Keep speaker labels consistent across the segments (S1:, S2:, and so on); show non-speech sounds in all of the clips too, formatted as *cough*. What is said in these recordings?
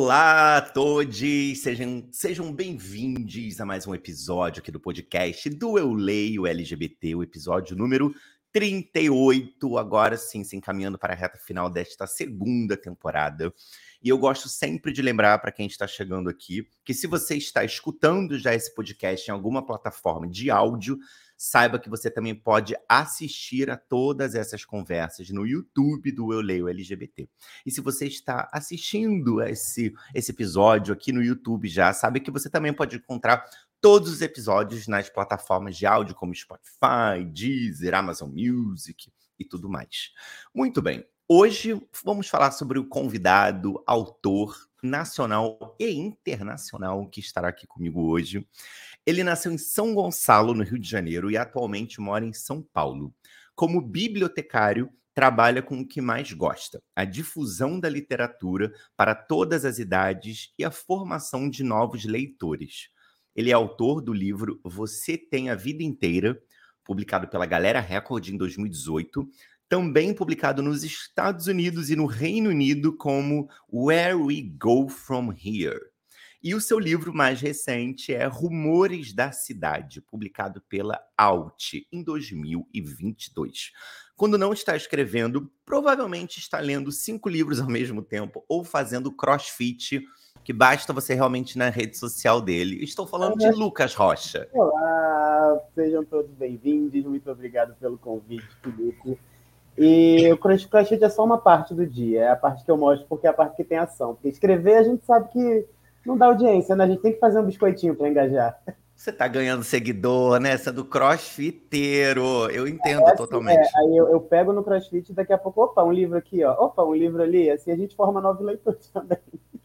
S1: Olá a todos, sejam, sejam bem-vindos a mais um episódio aqui do podcast do Eu Leio LGBT, o episódio número 38, agora sim, se encaminhando para a reta final desta segunda temporada. E eu gosto sempre de lembrar para quem está chegando aqui que se você está escutando já esse podcast em alguma plataforma de áudio, saiba que você também pode assistir a todas essas conversas no YouTube do Eu Leio LGBT. E se você está assistindo esse, esse episódio aqui no YouTube já, sabe que você também pode encontrar todos os episódios nas plataformas de áudio como Spotify, Deezer, Amazon Music e tudo mais. Muito bem. Hoje vamos falar sobre o convidado, autor nacional e internacional que estará aqui comigo hoje. Ele nasceu em São Gonçalo, no Rio de Janeiro, e atualmente mora em São Paulo. Como bibliotecário, trabalha com o que mais gosta: a difusão da literatura para todas as idades e a formação de novos leitores. Ele é autor do livro Você Tem a Vida Inteira, publicado pela Galera Record em 2018, também publicado nos Estados Unidos e no Reino Unido como Where We Go From Here. E o seu livro mais recente é Rumores da Cidade, publicado pela Alt em 2022. Quando não está escrevendo, provavelmente está lendo cinco livros ao mesmo tempo ou fazendo crossfit, que basta você realmente na rede social dele. Estou falando de Lucas Rocha.
S2: Olá, sejam todos bem-vindos. Muito obrigado pelo convite, Felipe. E o crossfit é só uma parte do dia, é a parte que eu mostro porque é a parte que tem ação. Porque escrever a gente sabe que não dá audiência, né? A gente tem que fazer um biscoitinho para engajar.
S1: Você tá ganhando seguidor, né? Essa é do crossfiteiro. Eu entendo é, assim, totalmente. É,
S2: aí eu, eu, pego no crossfit e daqui a pouco, opa, um livro aqui, ó. Opa, um livro ali. Assim a gente forma novos leitores *laughs* também.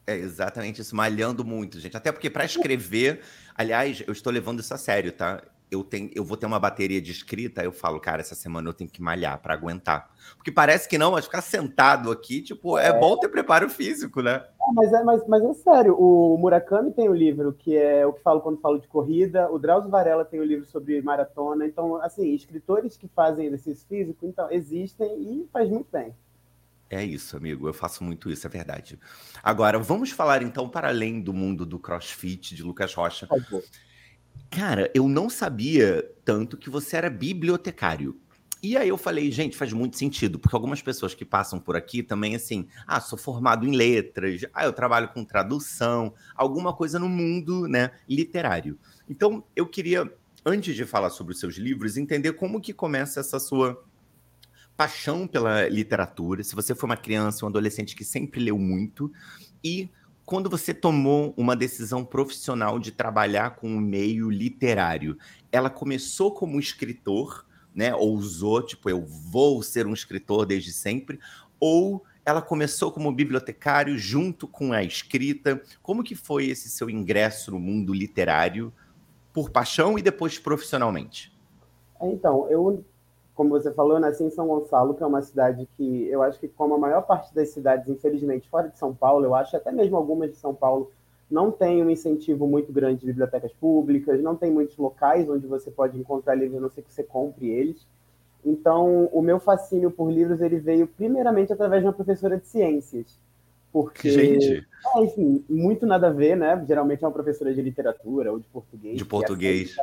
S1: É exatamente isso, malhando muito, gente. Até porque para escrever, aliás, eu estou levando isso a sério, tá? Eu, tenho, eu vou ter uma bateria de escrita, eu falo, cara, essa semana eu tenho que malhar para aguentar. Porque parece que não, mas ficar sentado aqui, tipo, é, é bom ter preparo físico, né?
S2: É, mas, é, mas, mas é sério, o Murakami tem o um livro que é o que falo quando falo de corrida, o Drauzio Varela tem o um livro sobre maratona, então, assim, escritores que fazem exercício físico, então, existem e faz muito bem.
S1: É isso, amigo. Eu faço muito isso, é verdade. Agora, vamos falar então para além do mundo do CrossFit de Lucas Rocha. Por favor. Cara, eu não sabia tanto que você era bibliotecário. E aí eu falei, gente, faz muito sentido, porque algumas pessoas que passam por aqui também, assim, ah, sou formado em letras, ah, eu trabalho com tradução, alguma coisa no mundo, né, literário. Então, eu queria, antes de falar sobre os seus livros, entender como que começa essa sua paixão pela literatura, se você foi uma criança, um adolescente que sempre leu muito, e quando você tomou uma decisão profissional de trabalhar com o meio literário, ela começou como escritor, né? Ousou, tipo, eu vou ser um escritor desde sempre, ou ela começou como bibliotecário junto com a escrita. Como que foi esse seu ingresso no mundo literário por paixão e depois profissionalmente?
S2: Então, eu como você falou, eu nasci em São Gonçalo, que é uma cidade que eu acho que, como a maior parte das cidades, infelizmente, fora de São Paulo, eu acho até mesmo algumas de São Paulo, não tem um incentivo muito grande de bibliotecas públicas, não tem muitos locais onde você pode encontrar livros, a não ser que você compre eles. Então, o meu fascínio por livros ele veio primeiramente através de uma professora de ciências. Porque,
S1: Gente.
S2: É, enfim, muito nada a ver, né? Geralmente é uma professora de literatura ou de português.
S1: De português.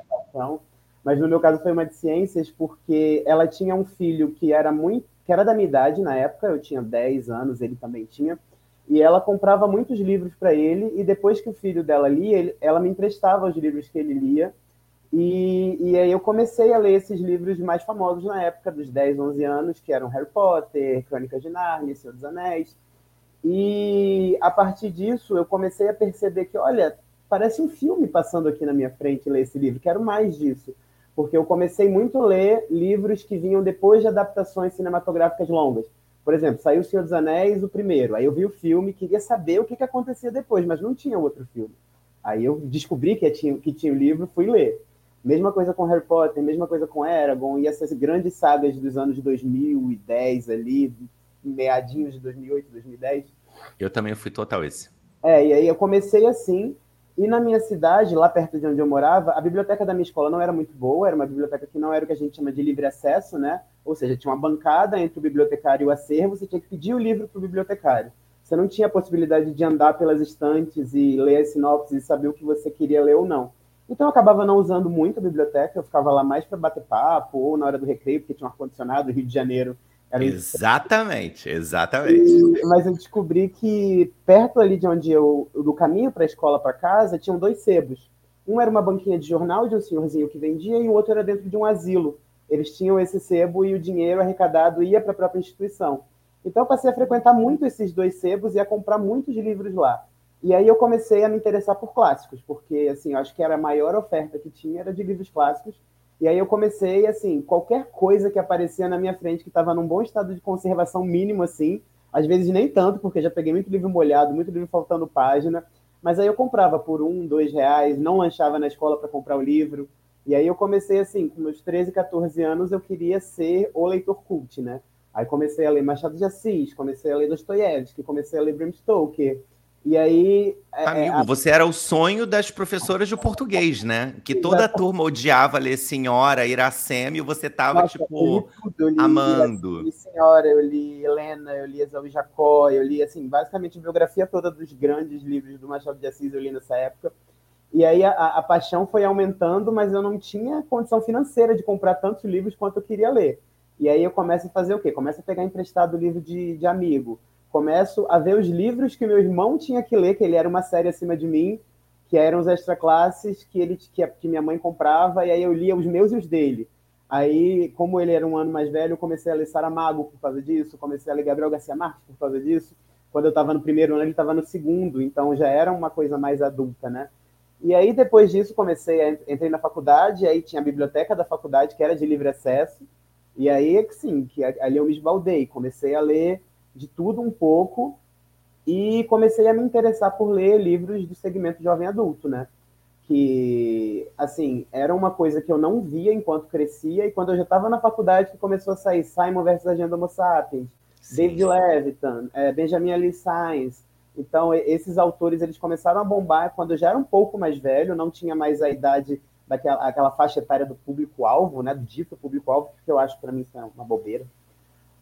S2: Mas no meu caso foi uma de ciências porque ela tinha um filho que era muito, que era da minha idade na época, eu tinha 10 anos, ele também tinha, e ela comprava muitos livros para ele e depois que o filho dela lia, ele, ela me emprestava os livros que ele lia. E, e aí eu comecei a ler esses livros mais famosos na época dos 10, 11 anos, que eram Harry Potter, Crônicas de Nárnia, Senhor dos Anéis. E a partir disso eu comecei a perceber que, olha, parece um filme passando aqui na minha frente ler esse livro, quero mais disso porque eu comecei muito a ler livros que vinham depois de adaptações cinematográficas longas. Por exemplo, saiu O Senhor dos Anéis, o primeiro. Aí eu vi o filme, queria saber o que, que acontecia depois, mas não tinha outro filme. Aí eu descobri que tinha, que tinha o livro, fui ler. Mesma coisa com Harry Potter, mesma coisa com Eragon e essas grandes sagas dos anos 2010 ali, meadinhos de 2008, 2010.
S1: Eu também fui total esse.
S2: É, e aí eu comecei assim, e na minha cidade, lá perto de onde eu morava, a biblioteca da minha escola não era muito boa, era uma biblioteca que não era o que a gente chama de livre acesso, né? Ou seja, tinha uma bancada entre o bibliotecário e o acervo, você tinha que pedir o livro para o bibliotecário. Você não tinha a possibilidade de andar pelas estantes e ler as sinopses e saber o que você queria ler ou não. Então eu acabava não usando muito a biblioteca, eu ficava lá mais para bater papo ou na hora do recreio, porque tinha um ar-condicionado, Rio de Janeiro.
S1: Era exatamente, exatamente.
S2: E, mas eu descobri que perto ali de onde eu, do caminho para a escola para casa, tinham dois sebos. Um era uma banquinha de jornal de um senhorzinho que vendia e o outro era dentro de um asilo. Eles tinham esse sebo e o dinheiro arrecadado ia para a própria instituição. Então eu passei a frequentar muito esses dois sebos e a comprar muitos livros lá. E aí eu comecei a me interessar por clássicos, porque assim, eu acho que era a maior oferta que tinha era de livros clássicos. E aí eu comecei assim, qualquer coisa que aparecia na minha frente que estava num bom estado de conservação mínimo assim, às vezes nem tanto, porque já peguei muito livro molhado, muito livro faltando página, mas aí eu comprava por um, dois reais, não lanchava na escola para comprar o livro. E aí eu comecei assim, com meus 13, 14 anos, eu queria ser o leitor cult, né? Aí comecei a ler Machado de Assis, comecei a ler Dostoiévski, comecei a ler Bram Stoker, e aí.
S1: É, é, Amigo, a... você era o sonho das professoras de português, né? Que toda a turma odiava ler Senhora, Iracema, e você tava, Nossa, tipo, eu li, amando.
S2: Eu li Senhora, eu li Helena, eu li Esaú Jacó, eu li, assim, basicamente a biografia toda dos grandes livros do Machado de Assis eu li nessa época. E aí a, a paixão foi aumentando, mas eu não tinha condição financeira de comprar tantos livros quanto eu queria ler. E aí eu começo a fazer o quê? Começo a pegar emprestado livro de, de amigo começo a ver os livros que meu irmão tinha que ler, que ele era uma série acima de mim, que eram os extra classes que ele que, que minha mãe comprava, e aí eu lia os meus e os dele. Aí, como ele era um ano mais velho, eu comecei a ler Saramago por causa disso, comecei a ler Gabriel Garcia Marques por causa disso. Quando eu estava no primeiro ano, ele estava no segundo, então já era uma coisa mais adulta, né? E aí, depois disso, comecei a entrei na faculdade, aí tinha a biblioteca da faculdade, que era de livre acesso, e aí, sim, que ali eu me esbaldei, comecei a ler de tudo um pouco e comecei a me interessar por ler livros do segmento jovem adulto, né? Que, assim, era uma coisa que eu não via enquanto crescia, e quando eu já estava na faculdade que começou a sair Simon versus Agenda Homo Sapiens, Sim. David Levitan, é, Benjamin Ali Sainz. Então, esses autores, eles começaram a bombar quando eu já era um pouco mais velho, não tinha mais a idade daquela aquela faixa etária do público-alvo, né, do dito público-alvo, que eu acho, para mim, isso é uma bobeira.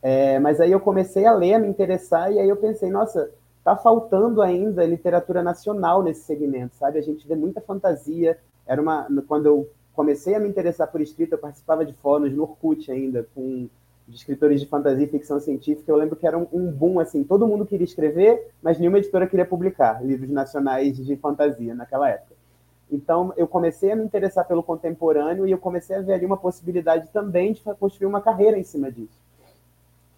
S2: É, mas aí eu comecei a ler, a me interessar, e aí eu pensei, nossa, tá faltando ainda literatura nacional nesse segmento, sabe? A gente vê muita fantasia. Era uma quando eu comecei a me interessar por escrita, eu participava de fóruns no Orkut ainda com de escritores de fantasia e ficção científica. Eu lembro que era um, um, boom assim, todo mundo queria escrever, mas nenhuma editora queria publicar livros nacionais de fantasia naquela época. Então, eu comecei a me interessar pelo contemporâneo e eu comecei a ver ali uma possibilidade também de construir uma carreira em cima disso.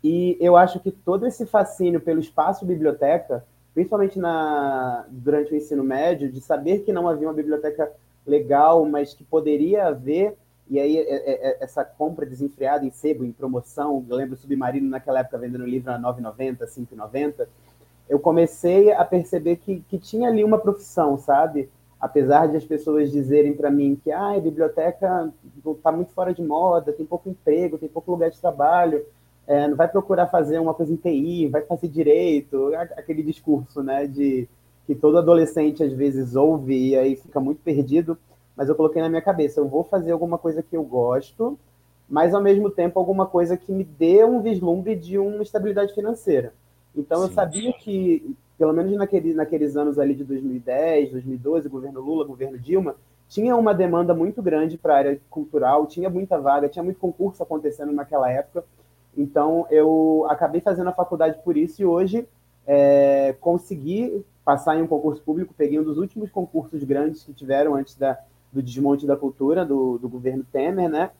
S2: E eu acho que todo esse fascínio pelo espaço biblioteca, principalmente na, durante o ensino médio, de saber que não havia uma biblioteca legal, mas que poderia haver, e aí é, é, é, essa compra desenfreada em sebo, em promoção, eu lembro Submarino naquela época vendendo livro a 9,90, 5,90, eu comecei a perceber que, que tinha ali uma profissão, sabe? Apesar de as pessoas dizerem para mim que ah, a biblioteca está muito fora de moda, tem pouco emprego, tem pouco lugar de trabalho, é, não vai procurar fazer uma coisa em TI, vai fazer direito, aquele discurso, né, de que todo adolescente às vezes ouve e aí fica muito perdido, mas eu coloquei na minha cabeça, eu vou fazer alguma coisa que eu gosto, mas ao mesmo tempo alguma coisa que me dê um vislumbre de uma estabilidade financeira. Então Sim. eu sabia que, pelo menos naquele, naqueles anos ali de 2010, 2012, governo Lula, governo Dilma, tinha uma demanda muito grande para a área cultural, tinha muita vaga, tinha muito concurso acontecendo naquela época, então, eu acabei fazendo a faculdade por isso e hoje é, consegui passar em um concurso público. Peguei um dos últimos concursos grandes que tiveram antes da, do desmonte da cultura do, do governo Temer, né?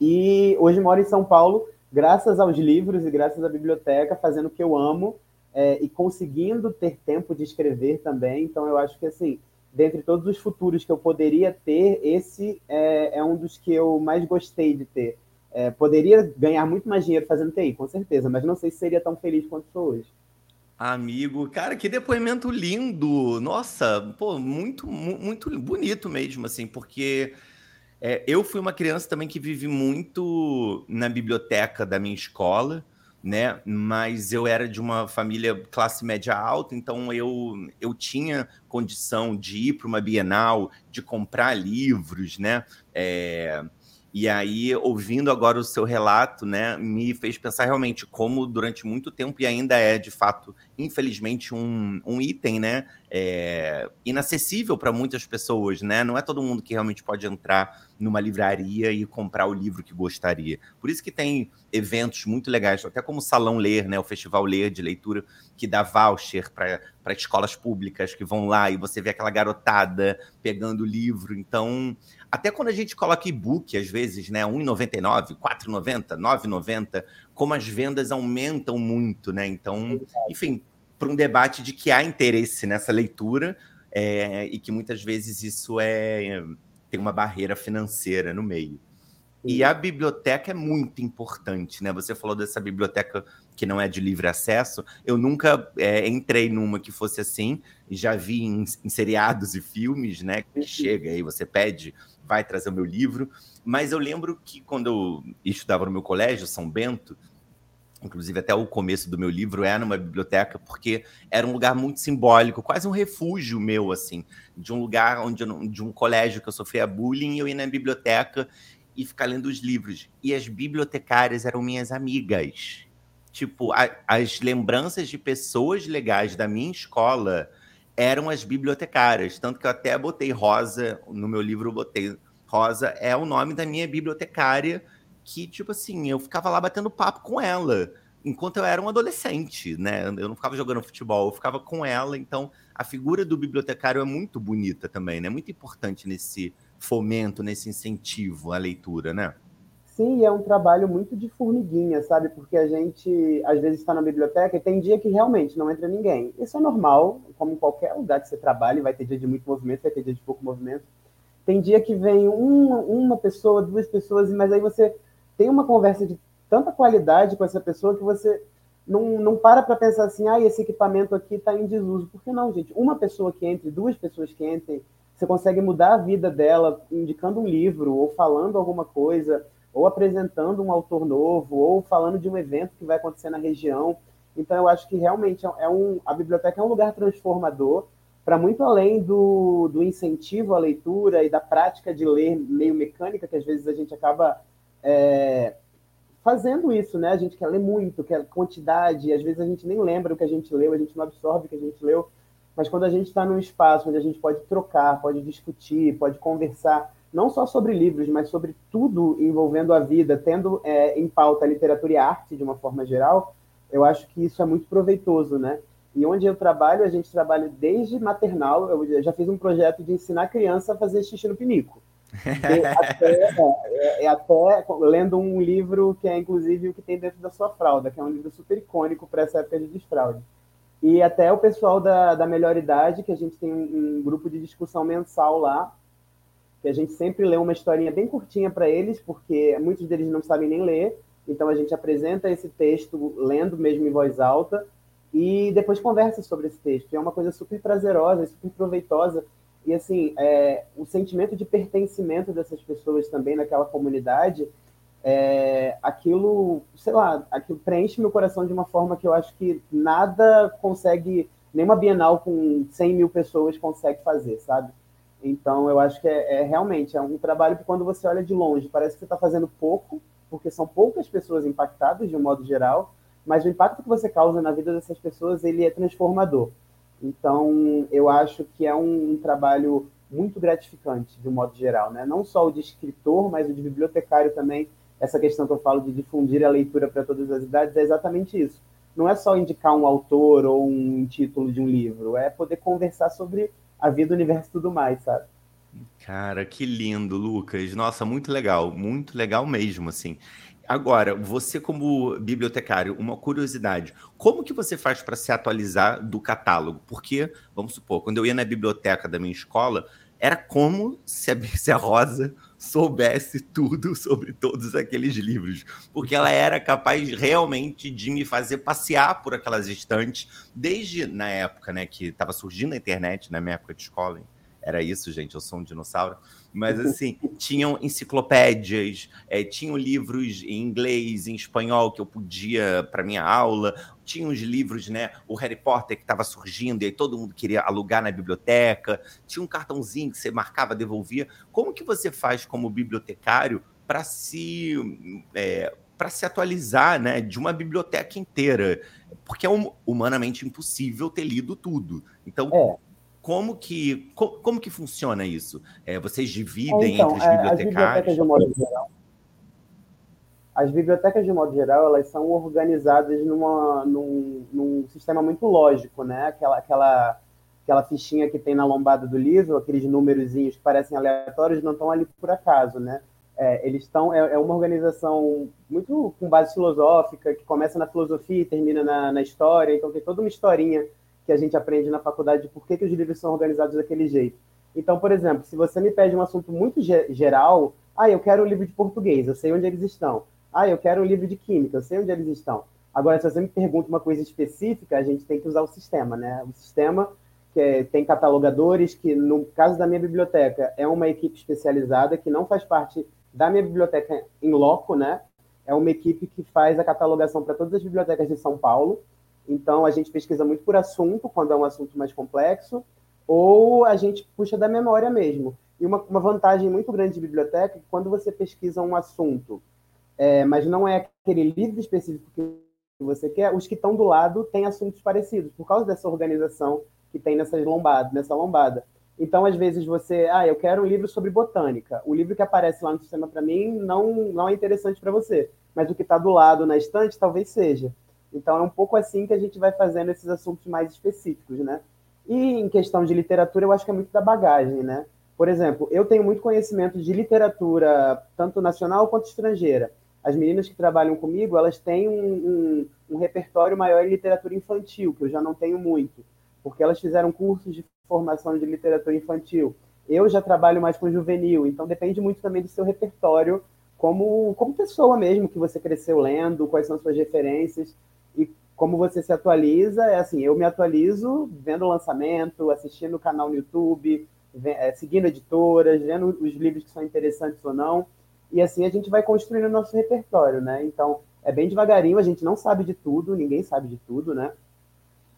S2: E hoje moro em São Paulo, graças aos livros e graças à biblioteca, fazendo o que eu amo é, e conseguindo ter tempo de escrever também. Então, eu acho que, assim, dentre todos os futuros que eu poderia ter, esse é, é um dos que eu mais gostei de ter. É, poderia ganhar muito mais dinheiro fazendo TI, com certeza, mas não sei se seria tão feliz quanto sou hoje.
S1: Amigo, cara, que depoimento lindo! Nossa, pô, muito, muito bonito mesmo, assim, porque é, eu fui uma criança também que vive muito na biblioteca da minha escola né? Mas eu era de uma família classe média alta, então eu, eu tinha condição de ir para uma Bienal, de comprar livros, né? É, e aí, ouvindo agora o seu relato, né, me fez pensar realmente como durante muito tempo, e ainda é de fato, infelizmente, um, um item, né, é, inacessível para muitas pessoas, né? Não é todo mundo que realmente pode entrar numa livraria e comprar o livro que gostaria. Por isso que tem eventos muito legais, até como o Salão Ler, né, o Festival Ler de leitura, que dá voucher para escolas públicas que vão lá e você vê aquela garotada pegando o livro. Então, até quando a gente coloca e-book, às vezes, né, R$1,99, R$4,90, R$9,90, como as vendas aumentam muito, né? Então, enfim, para um debate de que há interesse nessa leitura é, e que muitas vezes isso é tem uma barreira financeira no meio. E a biblioteca é muito importante, né? Você falou dessa biblioteca que não é de livre acesso. Eu nunca é, entrei numa que fosse assim, já vi em, em seriados e filmes, né? Que chega aí, você pede, vai trazer o meu livro. Mas eu lembro que quando eu estudava no meu colégio, São Bento, inclusive até o começo do meu livro é numa biblioteca, porque era um lugar muito simbólico, quase um refúgio meu, assim, de um lugar onde eu, de um colégio que eu sofria bullying, eu ia na biblioteca e ficar lendo os livros. E as bibliotecárias eram minhas amigas. Tipo, a, as lembranças de pessoas legais da minha escola eram as bibliotecárias, tanto que eu até botei Rosa, no meu livro botei Rosa é o nome da minha bibliotecária, que, tipo assim, eu ficava lá batendo papo com ela enquanto eu era um adolescente, né? Eu não ficava jogando futebol, eu ficava com ela. Então, a figura do bibliotecário é muito bonita também, né? Muito importante nesse fomento, nesse incentivo à leitura, né?
S2: Sim, é um trabalho muito de formiguinha, sabe? Porque a gente, às vezes, está na biblioteca e tem dia que realmente não entra ninguém. Isso é normal, como em qualquer lugar que você trabalhe, vai ter dia de muito movimento, vai ter dia de pouco movimento. Tem dia que vem uma, uma pessoa, duas pessoas, mas aí você tem uma conversa de tanta qualidade com essa pessoa que você não, não para para pensar assim, ah, esse equipamento aqui está em desuso. Por que não, gente? Uma pessoa que entre, duas pessoas que entrem, você consegue mudar a vida dela indicando um livro, ou falando alguma coisa, ou apresentando um autor novo, ou falando de um evento que vai acontecer na região. Então, eu acho que realmente é um, a biblioteca é um lugar transformador para muito além do, do incentivo à leitura e da prática de ler meio mecânica, que às vezes a gente acaba é, fazendo isso, né? A gente quer ler muito, quer quantidade, às vezes a gente nem lembra o que a gente leu, a gente não absorve o que a gente leu, mas quando a gente está num espaço onde a gente pode trocar, pode discutir, pode conversar, não só sobre livros, mas sobre tudo envolvendo a vida, tendo é, em pauta a literatura e a arte de uma forma geral, eu acho que isso é muito proveitoso, né? E onde eu trabalho, a gente trabalha desde maternal, eu já fiz um projeto de ensinar a criança a fazer xixi no pinico. *laughs* até, é, é, até lendo um livro que é inclusive o que tem dentro da sua fralda, que é um livro super icônico para essa época de desfraude. E até o pessoal da, da melhor idade, que a gente tem um, um grupo de discussão mensal lá, que a gente sempre lê uma historinha bem curtinha para eles, porque muitos deles não sabem nem ler, então a gente apresenta esse texto lendo mesmo em voz alta e depois conversa sobre esse texto. É uma coisa super prazerosa, super proveitosa e assim, é, o sentimento de pertencimento dessas pessoas também naquela comunidade, é, aquilo, sei lá, aquilo preenche meu coração de uma forma que eu acho que nada consegue, nenhuma Bienal com 100 mil pessoas consegue fazer, sabe? Então, eu acho que é, é realmente é um trabalho que quando você olha de longe, parece que você está fazendo pouco, porque são poucas pessoas impactadas de um modo geral, mas o impacto que você causa na vida dessas pessoas, ele é transformador. Então, eu acho que é um, um, trabalho muito gratificante, de um modo geral, né? Não só o de escritor, mas o de bibliotecário também. Essa questão que eu falo de difundir a leitura para todas as idades é exatamente isso. Não é só indicar um autor ou um título de um livro, é poder conversar sobre a vida, o universo e tudo mais, sabe?
S1: Cara, que lindo, Lucas. Nossa, muito legal, muito legal mesmo, assim. Agora, você como bibliotecário, uma curiosidade, como que você faz para se atualizar do catálogo? Porque, vamos supor, quando eu ia na biblioteca da minha escola, era como se a, se a Rosa soubesse tudo sobre todos aqueles livros, porque ela era capaz realmente de me fazer passear por aquelas estantes, desde na época, né, que estava surgindo a internet, na minha época de escola. Era isso, gente, eu sou um dinossauro. Mas, assim, tinham enciclopédias, é, tinham livros em inglês, em espanhol, que eu podia para minha aula. Tinha os livros, né? O Harry Potter que estava surgindo, e aí todo mundo queria alugar na biblioteca. Tinha um cartãozinho que você marcava, devolvia. Como que você faz como bibliotecário para se. É, para se atualizar né, de uma biblioteca inteira, porque é humanamente impossível ter lido tudo. Então, é como que, como, como que funciona isso? É, vocês dividem então, entre os bibliotecários? As bibliotecas, de modo geral,
S2: as bibliotecas, de modo geral, elas são organizadas numa, num, num sistema muito lógico, né? Aquela, aquela, aquela fichinha que tem na lombada do livro, aqueles númerozinhos que parecem aleatórios, não estão ali por acaso, né? É, eles estão é, é, uma organização muito com base filosófica que começa na filosofia e termina na, na história então tem toda uma historinha que a gente aprende na faculdade de por que, que os livros são organizados daquele jeito. Então, por exemplo, se você me pede um assunto muito geral, ah, eu quero um livro de português, eu sei onde eles estão. Ah, eu quero um livro de química, eu sei onde eles estão. Agora, se você me pergunta uma coisa específica, a gente tem que usar o sistema, né? O sistema que é, tem catalogadores, que no caso da minha biblioteca é uma equipe especializada que não faz parte da minha biblioteca em loco, né? É uma equipe que faz a catalogação para todas as bibliotecas de São Paulo então, a gente pesquisa muito por assunto, quando é um assunto mais complexo, ou a gente puxa da memória mesmo. E uma, uma vantagem muito grande de biblioteca é que quando você pesquisa um assunto, é, mas não é aquele livro específico que você quer, os que estão do lado têm assuntos parecidos, por causa dessa organização que tem nessas lombadas, nessa lombada. Então, às vezes, você, ah, eu quero um livro sobre botânica. O livro que aparece lá no sistema para mim não, não é interessante para você, mas o que está do lado na estante talvez seja. Então é um pouco assim que a gente vai fazendo esses assuntos mais específicos, né? E em questão de literatura, eu acho que é muito da bagagem, né? Por exemplo, eu tenho muito conhecimento de literatura, tanto nacional quanto estrangeira. As meninas que trabalham comigo, elas têm um, um, um repertório maior em literatura infantil, que eu já não tenho muito, porque elas fizeram cursos de formação de literatura infantil. Eu já trabalho mais com juvenil, então depende muito também do seu repertório como, como pessoa mesmo, que você cresceu lendo, quais são suas referências como você se atualiza, é assim, eu me atualizo vendo o lançamento, assistindo o canal no YouTube, é, seguindo editoras, vendo os livros que são interessantes ou não, e assim a gente vai construindo o nosso repertório, né? Então, é bem devagarinho, a gente não sabe de tudo, ninguém sabe de tudo, né?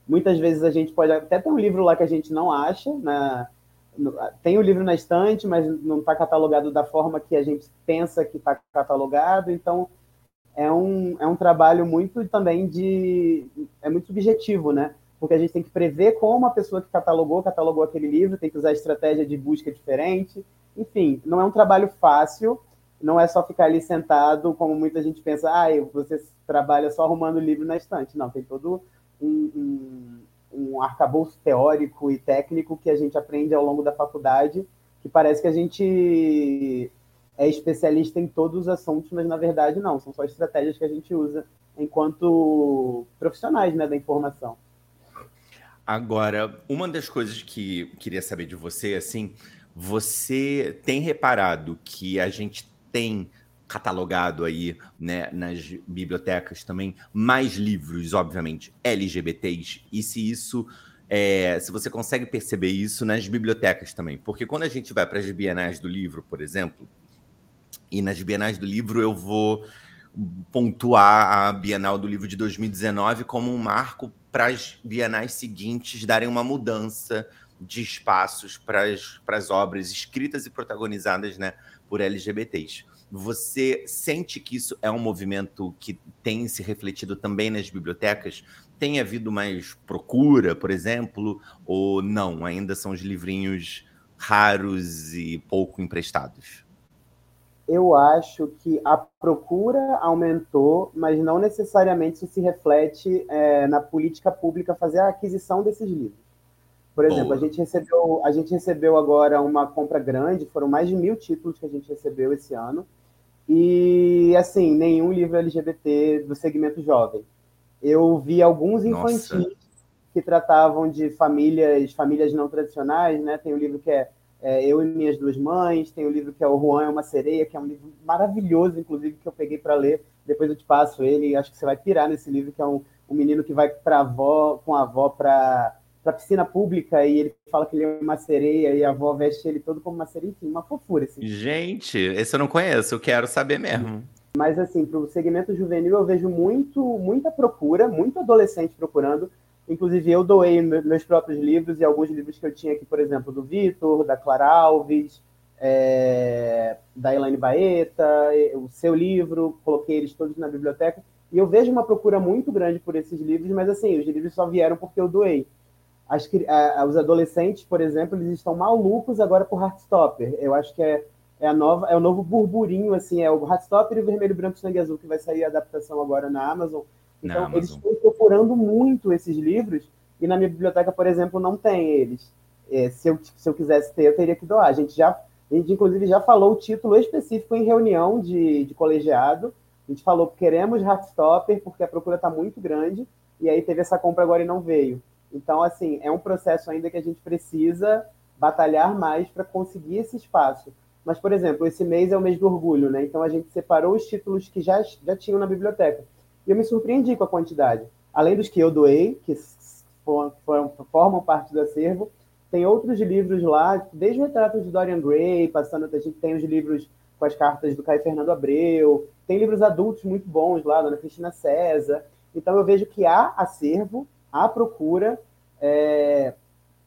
S2: Muitas vezes a gente pode até ter um livro lá que a gente não acha, né? tem o livro na estante, mas não está catalogado da forma que a gente pensa que está catalogado, então é um, é um trabalho muito também de. é muito subjetivo, né? Porque a gente tem que prever como a pessoa que catalogou, catalogou aquele livro, tem que usar estratégia de busca diferente. Enfim, não é um trabalho fácil, não é só ficar ali sentado, como muita gente pensa, ah, você trabalha só arrumando o livro na estante. Não, tem todo um, um, um arcabouço teórico e técnico que a gente aprende ao longo da faculdade, que parece que a gente é especialista em todos os assuntos, mas na verdade não, são só estratégias que a gente usa enquanto profissionais né, da informação.
S1: Agora, uma das coisas que queria saber de você, assim, você tem reparado que a gente tem catalogado aí, né, nas bibliotecas também, mais livros, obviamente, LGBTs, e se isso é, se você consegue perceber isso nas bibliotecas também. Porque quando a gente vai para as bienais do livro, por exemplo, e nas Bienais do Livro eu vou pontuar a Bienal do Livro de 2019 como um marco para as bienais seguintes darem uma mudança de espaços para as obras escritas e protagonizadas né, por LGBTs. Você sente que isso é um movimento que tem se refletido também nas bibliotecas? Tem havido mais procura, por exemplo, ou não? Ainda são os livrinhos raros e pouco emprestados?
S2: Eu acho que a procura aumentou, mas não necessariamente isso se reflete é, na política pública fazer a aquisição desses livros. Por exemplo, a gente, recebeu, a gente recebeu agora uma compra grande, foram mais de mil títulos que a gente recebeu esse ano, e, assim, nenhum livro LGBT do segmento jovem. Eu vi alguns infantis Nossa. que tratavam de famílias, famílias não tradicionais, né? Tem um livro que é, é, Eu e Minhas Duas Mães, tem um livro que é O Juan é uma Sereia, que é um livro maravilhoso, inclusive, que eu peguei para ler. Depois eu te passo ele, acho que você vai pirar nesse livro, que é um, um menino que vai para avó, com a avó para para piscina pública e ele fala que ele é uma sereia e a avó veste ele todo como uma sereia, enfim, uma fofura. Assim.
S1: Gente, esse eu não conheço, eu quero saber mesmo.
S2: Mas assim, para o segmento juvenil eu vejo muito, muita procura, muito adolescente procurando. Inclusive eu doei meus próprios livros e alguns livros que eu tinha aqui, por exemplo, do Vitor, da Clara Alves, é, da Elaine Baeta, o seu livro, coloquei eles todos na biblioteca. E eu vejo uma procura muito grande por esses livros, mas assim, os livros só vieram porque eu doei. As, a, os adolescentes, por exemplo, eles estão malucos agora por Heartstopper. Eu acho que é, é, a nova, é o novo burburinho, assim, é o Heartstopper e o Vermelho, Branco, Sangue Azul, que vai sair a adaptação agora na Amazon. Então, eles estão procurando muito esses livros, e na minha biblioteca, por exemplo, não tem eles. É, se, eu, se eu quisesse ter, eu teria que doar. A gente já, a gente, inclusive, já falou o título específico em reunião de, de colegiado. A gente falou, queremos Heartstopper, porque a procura está muito grande, e aí teve essa compra agora e não veio. Então, assim, é um processo ainda que a gente precisa batalhar mais para conseguir esse espaço. Mas, por exemplo, esse mês é o mês do orgulho, né? Então a gente separou os títulos que já, já tinham na biblioteca. Eu me surpreendi com a quantidade. Além dos que eu doei, que foram, formam parte do acervo, tem outros livros lá, desde o retrato de Dorian Gray, passando, a gente tem os livros com as cartas do Caio Fernando Abreu, tem livros adultos muito bons lá, da Cristina César. Então eu vejo que há acervo, à procura, é,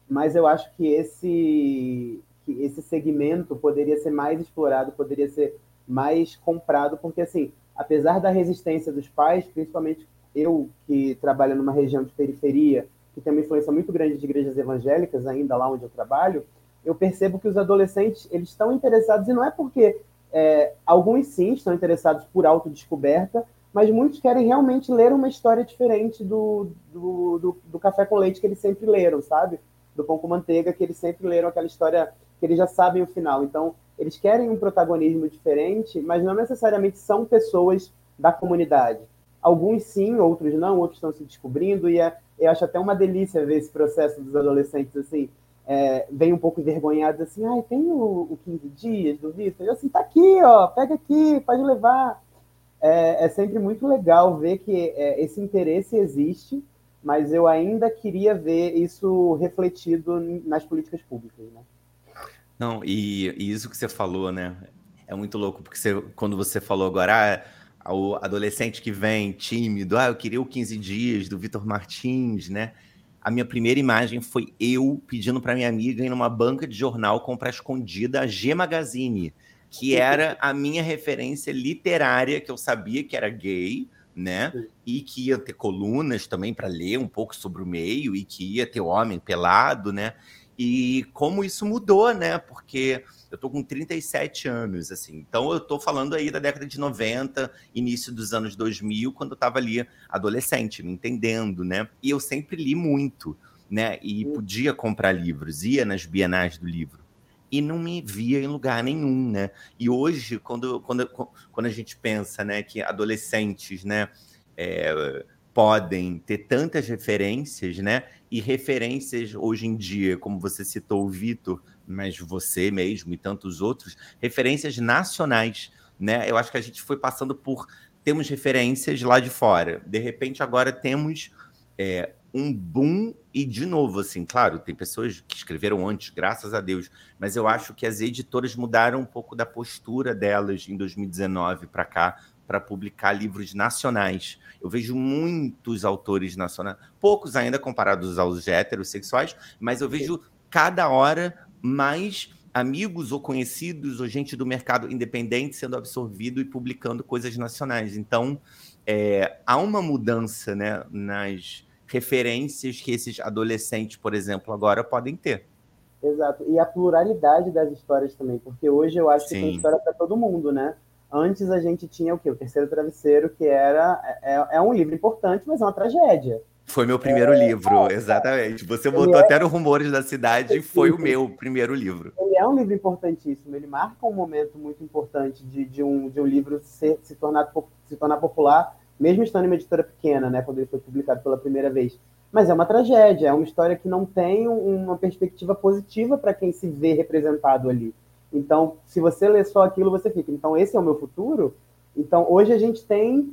S2: mas eu acho que esse, que esse segmento poderia ser mais explorado, poderia ser mais comprado, porque, assim, apesar da resistência dos pais, principalmente eu que trabalho numa região de periferia, que tem uma influência muito grande de igrejas evangélicas, ainda lá onde eu trabalho, eu percebo que os adolescentes eles estão interessados, e não é porque é, alguns sim estão interessados por autodescoberta, mas muitos querem realmente ler uma história diferente do, do, do, do, café com leite que eles sempre leram, sabe? Do pão com manteiga, que eles sempre leram aquela história que eles já sabem o final. Então, eles querem um protagonismo diferente, mas não necessariamente são pessoas da comunidade. Alguns sim, outros não, outros estão se descobrindo, e é, eu acho até uma delícia ver esse processo dos adolescentes assim. É, vem um pouco envergonhados assim, ai, tem o, o 15 dias do Vitor? Eu assim, tá aqui, ó, pega aqui, pode levar é, é sempre muito legal ver que é, esse interesse existe, mas eu ainda queria ver isso refletido nas políticas públicas, né?
S1: Não, e, e isso que você falou, né? É muito louco, porque você, quando você falou agora, ah, o adolescente que vem tímido, ah, eu queria o 15 dias do Vitor Martins, né? A minha primeira imagem foi eu pedindo para minha amiga ir numa banca de jornal comprar escondida a G Magazine que era a minha referência literária, que eu sabia que era gay, né? E que ia ter colunas também para ler um pouco sobre o meio, e que ia ter homem pelado, né? E como isso mudou, né? Porque eu tô com 37 anos, assim. Então eu tô falando aí da década de 90, início dos anos 2000, quando eu tava ali adolescente, me entendendo, né? E eu sempre li muito, né? E podia comprar livros, ia nas bienais do livro e não me via em lugar nenhum, né? E hoje, quando, quando, quando a gente pensa, né, que adolescentes, né, é, podem ter tantas referências, né? E referências hoje em dia, como você citou o Vitor, mas você mesmo e tantos outros, referências nacionais, né? Eu acho que a gente foi passando por temos referências lá de fora. De repente agora temos é, um boom e de novo, assim, claro, tem pessoas que escreveram antes, graças a Deus, mas eu acho que as editoras mudaram um pouco da postura delas em 2019 para cá, para publicar livros nacionais. Eu vejo muitos autores nacionais, poucos ainda comparados aos heterossexuais, mas eu vejo cada hora mais amigos ou conhecidos ou gente do mercado independente sendo absorvido e publicando coisas nacionais. Então, é, há uma mudança né, nas referências que esses adolescentes, por exemplo, agora podem ter.
S2: Exato. E a pluralidade das histórias também, porque hoje eu acho Sim. que tem história para todo mundo, né? Antes a gente tinha o quê? O Terceiro Travesseiro, que era é, é um livro importante, mas é uma tragédia.
S1: Foi meu primeiro é, livro, exatamente. Você botou é, até no Rumores da Cidade, foi o meu primeiro livro.
S2: Ele é um livro importantíssimo, ele marca um momento muito importante de, de, um, de um livro ser, se, tornar, se tornar popular, mesmo estando em uma editora pequena, né, quando ele foi publicado pela primeira vez. Mas é uma tragédia, é uma história que não tem uma perspectiva positiva para quem se vê representado ali. Então, se você lê só aquilo, você fica, então esse é o meu futuro? Então, hoje a gente tem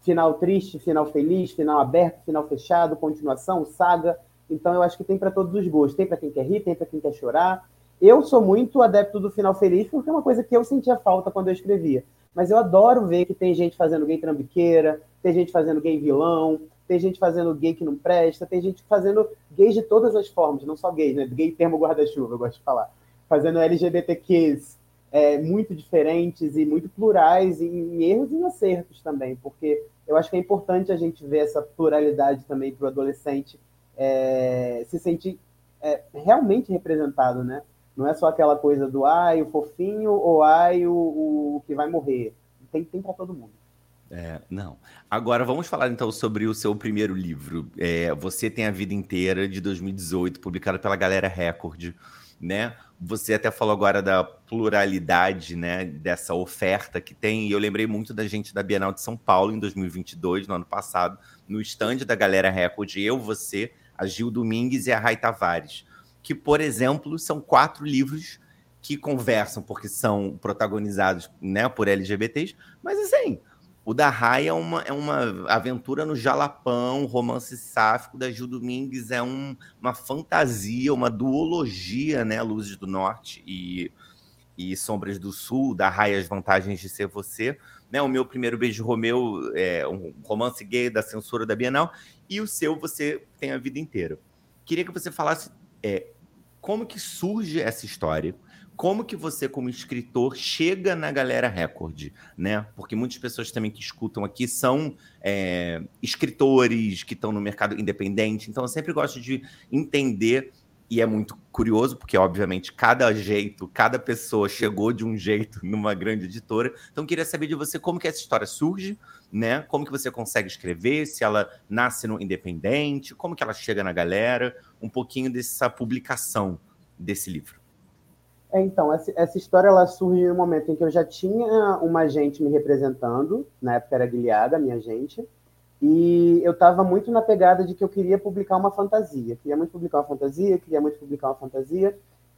S2: final triste, final feliz, final aberto, final fechado, continuação, saga. Então eu acho que tem para todos os gostos. Tem para quem quer rir, tem para quem quer chorar. Eu sou muito adepto do final feliz porque é uma coisa que eu sentia falta quando eu escrevia. Mas eu adoro ver que tem gente fazendo gay trambiqueira, tem gente fazendo gay vilão, tem gente fazendo gay que não presta, tem gente fazendo gays de todas as formas, não só gays, né? Gay termo guarda-chuva, eu gosto de falar. Fazendo LGBTQs, é, muito diferentes e muito plurais em erros e acertos também, porque eu acho que é importante a gente ver essa pluralidade também para o adolescente é, se sentir é, realmente representado, né? Não é só aquela coisa do ai, o fofinho ou ai, o, o que vai morrer. Tem, tem para todo mundo.
S1: É, não. Agora vamos falar então sobre o seu primeiro livro. É, Você tem a vida inteira de 2018, publicado pela Galera Record, né? Você até falou agora da pluralidade, né, dessa oferta que tem. E eu lembrei muito da gente da Bienal de São Paulo em 2022, no ano passado, no estande da Galera Record, eu, você, a Gil Domingues e a Rai Tavares, que, por exemplo, são quatro livros que conversam porque são protagonizados, né, por LGBTs, mas assim, o da Rai é uma, é uma aventura no Jalapão, romance sáfico. Da Gil Domingues é um, uma fantasia, uma duologia, né? Luzes do Norte e, e Sombras do Sul. Da Rai, As Vantagens de Ser Você. Né? O meu primeiro beijo Romeu é um romance gay da censura da Bienal. E o seu, você tem a vida inteira. Queria que você falasse é, como que surge essa história como que você, como escritor, chega na Galera Record, né? Porque muitas pessoas também que escutam aqui são é, escritores que estão no mercado independente, então eu sempre gosto de entender e é muito curioso, porque, obviamente, cada jeito, cada pessoa chegou de um jeito *laughs* numa grande editora. Então, queria saber de você como que essa história surge, né? Como que você consegue escrever, se ela nasce no independente, como que ela chega na galera, um pouquinho dessa publicação desse livro.
S2: É, então, essa, essa, história ela surge no momento em que eu já tinha uma agente me representando, na época era Guilhada, minha agente, e eu estava muito na pegada de que eu queria publicar uma fantasia, queria muito publicar uma fantasia, queria muito publicar uma fantasia,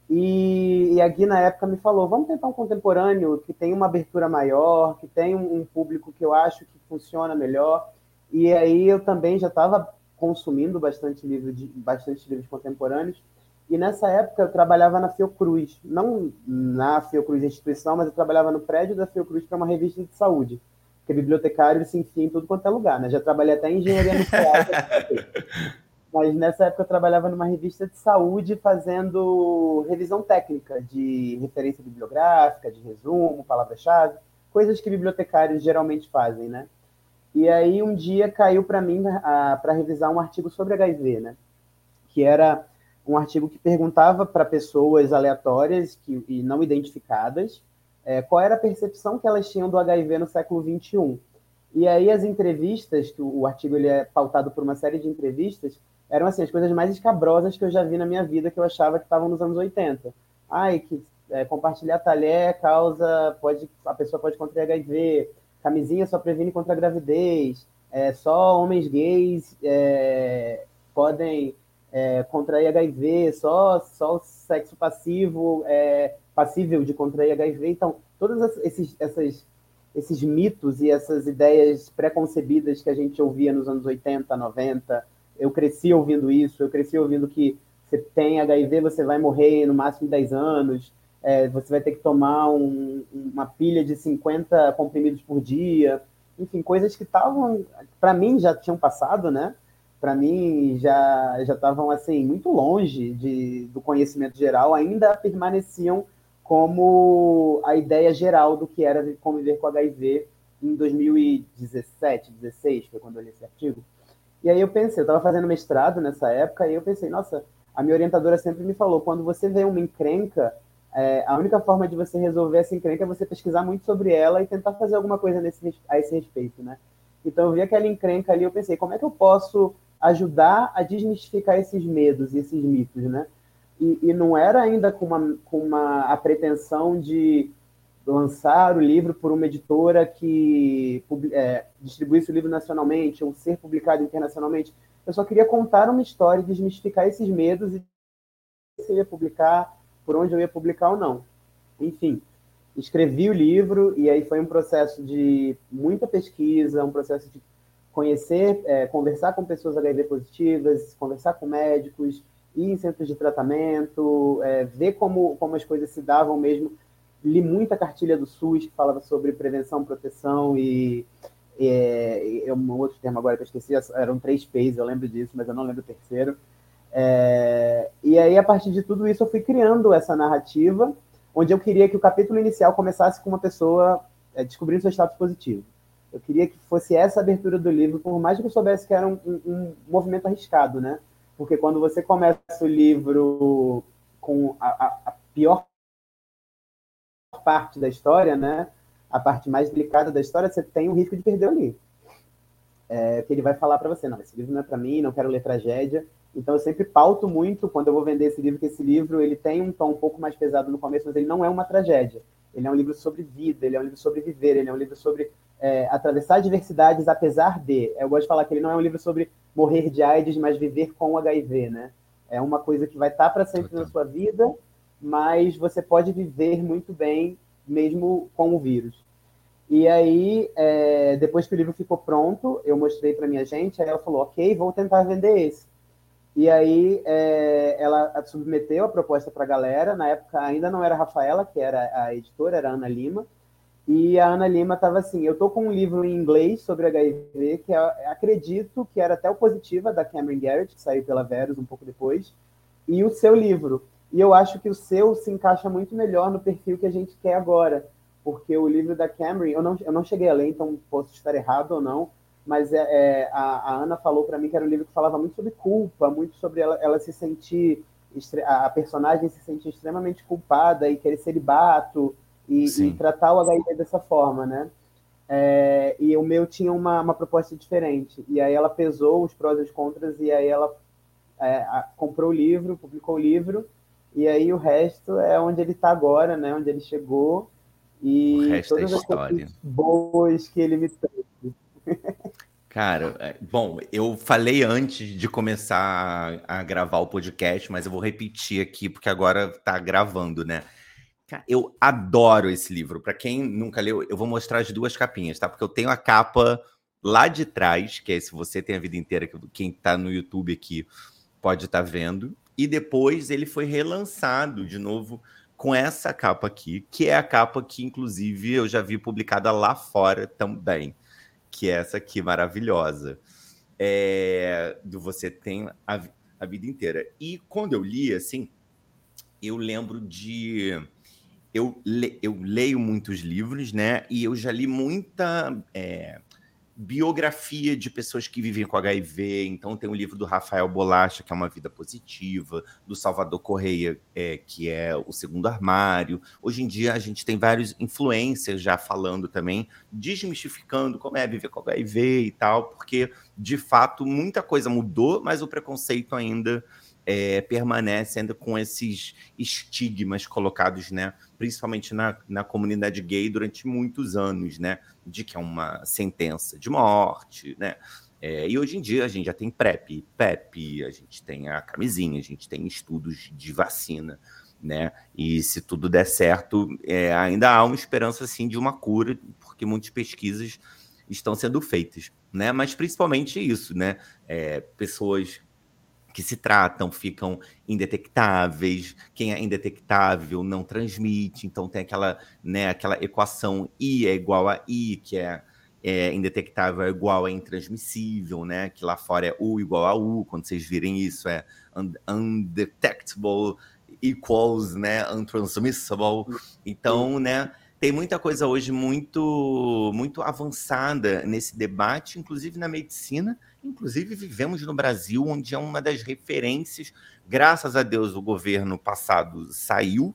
S2: e, e a Gui na época me falou, vamos tentar um contemporâneo que tem uma abertura maior, que tem um, um público que eu acho que funciona melhor, e aí eu também já estava consumindo bastante livro de bastante livros contemporâneos, e nessa época eu trabalhava na Fiocruz, não na Fiocruz instituição, mas eu trabalhava no prédio da Fiocruz para uma revista de saúde, porque bibliotecário se enfia em tudo quanto é lugar, né? Já trabalhei até em engenharia nuclear. mas nessa época eu trabalhava numa revista de saúde fazendo revisão técnica de referência bibliográfica, de resumo, palavra-chave, coisas que bibliotecários geralmente fazem, né? E aí um dia caiu para mim para revisar um artigo sobre HIV, né? Que era um artigo que perguntava para pessoas aleatórias que, e não identificadas é, qual era a percepção que elas tinham do HIV no século XXI. E aí as entrevistas, que o, o artigo ele é pautado por uma série de entrevistas, eram assim as coisas mais escabrosas que eu já vi na minha vida que eu achava que estavam nos anos 80. Ai, que é, compartilhar talher causa, pode, a pessoa pode contrair HIV, camisinha só previne contra a gravidez, é, só homens gays é, podem é, contrair HIV, só, só sexo passivo é passível de contrair HIV. Então, todos esses, essas, esses mitos e essas ideias preconcebidas que a gente ouvia nos anos 80, 90, eu cresci ouvindo isso, eu cresci ouvindo que você tem HIV, você vai morrer no máximo 10 anos, é, você vai ter que tomar um, uma pilha de 50 comprimidos por dia, enfim, coisas que estavam, para mim, já tinham passado, né? Para mim já já estavam assim muito longe de, do conhecimento geral, ainda permaneciam como a ideia geral do que era conviver com HIV em 2017, 16, foi quando eu li esse artigo. E aí eu pensei, eu estava fazendo mestrado nessa época, e eu pensei, nossa, a minha orientadora sempre me falou, quando você vê uma encrenca, é, a única forma de você resolver essa encrenca é você pesquisar muito sobre ela e tentar fazer alguma coisa nesse, a esse respeito, né? Então eu vi aquela encrenca ali, eu pensei, como é que eu posso ajudar a desmistificar esses medos e esses mitos, né? E, e, não era ainda com uma, com uma a pretensão de lançar o livro por uma editora que é, distribuísse o livro nacionalmente ou ser publicado internacionalmente. Eu só queria contar uma história, desmistificar esses medos e se ia publicar, por onde eu ia publicar ou não. Enfim, escrevi o livro e aí foi um processo de muita pesquisa, um processo de conhecer, é, conversar com pessoas HIV positivas, conversar com médicos, ir em centros de tratamento, é, ver como, como as coisas se davam mesmo. Li muita cartilha do SUS que falava sobre prevenção, proteção e, e, e um outro termo agora que eu esqueci, eram três P's, eu lembro disso, mas eu não lembro o terceiro. É, e aí, a partir de tudo isso, eu fui criando essa narrativa, onde eu queria que o capítulo inicial começasse com uma pessoa é, descobrindo seu status positivo. Eu queria que fosse essa abertura do livro, por mais que eu soubesse que era um, um, um movimento arriscado, né? Porque quando você começa o livro com a, a, a pior parte da história, né? A parte mais delicada da história, você tem o risco de perder o livro. É, que ele vai falar para você, não, esse livro não é para mim, não quero ler tragédia. Então eu sempre pauto muito quando eu vou vender esse livro que esse livro ele tem um tom um pouco mais pesado no começo, mas ele não é uma tragédia. Ele é um livro sobre vida, ele é um livro sobre viver, ele é um livro sobre é, atravessar adversidades apesar de. Eu gosto de falar que ele não é um livro sobre morrer de AIDS, mas viver com HIV, né? É uma coisa que vai estar para sempre na sua vida, mas você pode viver muito bem mesmo com o vírus. E aí, é, depois que o livro ficou pronto, eu mostrei para minha gente, aí ela falou, ok, vou tentar vender esse. E aí é, ela submeteu a proposta para a galera. Na época ainda não era a Rafaela, que era a editora, era a Ana Lima. E a Ana Lima estava assim: eu tô com um livro em inglês sobre HIV, que é, acredito que era até o Positiva, da Cameron Garrett, que saiu pela Verus um pouco depois, e o seu livro. E eu acho que o seu se encaixa muito melhor no perfil que a gente quer agora, porque o livro da Cameron, eu não, eu não cheguei a ler, então posso estar errado ou não, mas é, é a, a, Ana falou para mim que era um livro que falava muito sobre culpa, muito sobre ela, ela se sentir, a personagem se sentir extremamente culpada e querer celibato e, e tratar o HIV dessa forma, né? É, e o meu tinha uma, uma proposta diferente. E aí ela pesou os prós e os contras e aí ela é, a, comprou o livro, publicou o livro e aí o resto é onde ele está agora, né? Onde ele chegou e
S1: é todas é as coisas
S2: boas que ele me trouxe.
S1: Cara, é, bom, eu falei antes de começar a, gravar o podcast, mas eu vou repetir aqui porque agora tá gravando, né? Eu adoro esse livro. Para quem nunca leu, eu vou mostrar as duas capinhas, tá? Porque eu tenho a capa lá de trás, que é se você tem a vida inteira, quem tá no YouTube aqui pode estar tá vendo. E depois ele foi relançado de novo com essa capa aqui, que é a capa que, inclusive, eu já vi publicada lá fora também que é essa aqui maravilhosa. É, do Você Tem a, a Vida Inteira. E quando eu li, assim, eu lembro de. Eu, le, eu leio muitos livros, né? E eu já li muita. É, biografia de pessoas que vivem com HIV. Então, tem o livro do Rafael Bolacha, que é Uma Vida Positiva, do Salvador Correia, é, que é O Segundo Armário. Hoje em dia, a gente tem vários influencers já falando também, desmistificando como é viver com HIV e tal, porque, de fato, muita coisa mudou, mas o preconceito ainda é, permanece ainda com esses estigmas colocados, né, principalmente na, na comunidade gay durante muitos anos, né, de que é uma sentença de morte, né, é, e hoje em dia a gente já tem PrEP, PEP, a gente tem a camisinha, a gente tem estudos de vacina, né, e se tudo der certo, é, ainda há uma esperança, assim, de uma cura, porque muitas pesquisas estão sendo feitas, né, mas principalmente isso, né, é, pessoas que se tratam ficam indetectáveis, quem é indetectável não transmite, então tem aquela, né, aquela equação I é igual a I, que é, é indetectável é igual a intransmissível, né, que lá fora é U igual a U, quando vocês virem isso é undetectable equals, né, untransmissible, então, né, tem muita coisa hoje muito muito avançada nesse debate, inclusive na medicina, Inclusive, vivemos no Brasil, onde é uma das referências. Graças a Deus, o governo passado saiu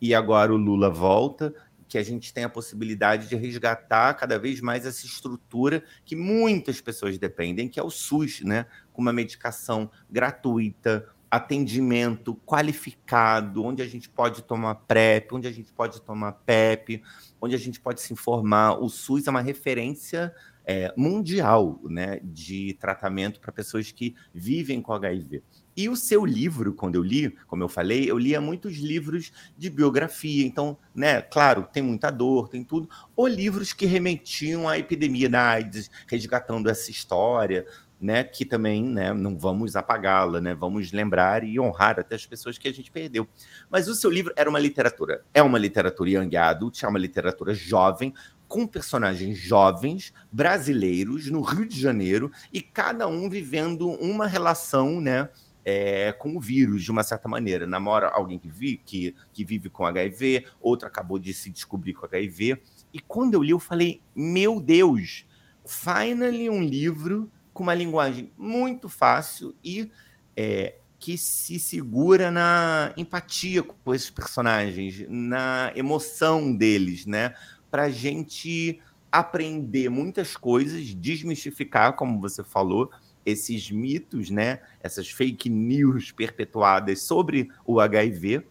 S1: e agora o Lula volta. que a gente tem a possibilidade de resgatar cada vez mais essa estrutura que muitas pessoas dependem, que é o SUS, né? Com uma medicação gratuita, atendimento qualificado, onde a gente pode tomar PrEP, onde a gente pode tomar PEP, onde a gente pode se informar. O SUS é uma referência é, mundial né, de tratamento para pessoas que vivem com HIV. E o seu livro, quando eu li, como eu falei, eu lia muitos livros de biografia. Então, né, claro, tem muita dor, tem tudo. Ou livros que remetiam à epidemia da AIDS, resgatando essa história, né, que também, né, não vamos apagá-la, né, vamos lembrar e honrar até as pessoas que a gente perdeu. Mas o seu livro era uma literatura, é uma literatura young adult, é uma literatura jovem, com personagens jovens, brasileiros, no Rio de Janeiro, e cada um vivendo uma relação, né, é, com o vírus, de uma certa maneira. Namora alguém que, vi, que, que vive com HIV, outro acabou de se descobrir com HIV. E quando eu li, eu falei: meu Deus, finally um livro com uma linguagem muito fácil e é, que se segura na empatia com esses personagens, na emoção deles, né? Para a gente aprender muitas coisas, desmistificar, como você falou, esses mitos, né? Essas fake news perpetuadas sobre o HIV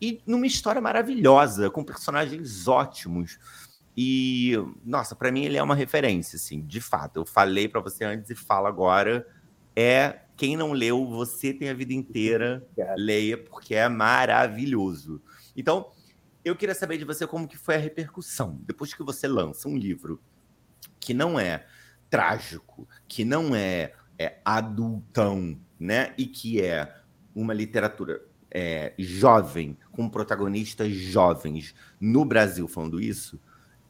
S1: e numa história maravilhosa, com personagens ótimos. E, nossa, para mim ele é uma referência, assim, de fato. Eu falei para você antes e falo agora. É quem não leu, você tem a vida inteira, leia, porque é maravilhoso. Então, eu queria saber de você como que foi a repercussão. Depois que você lança um livro que não é trágico, que não é, é adultão, né? E que é uma literatura é, jovem, com protagonistas jovens no Brasil falando isso,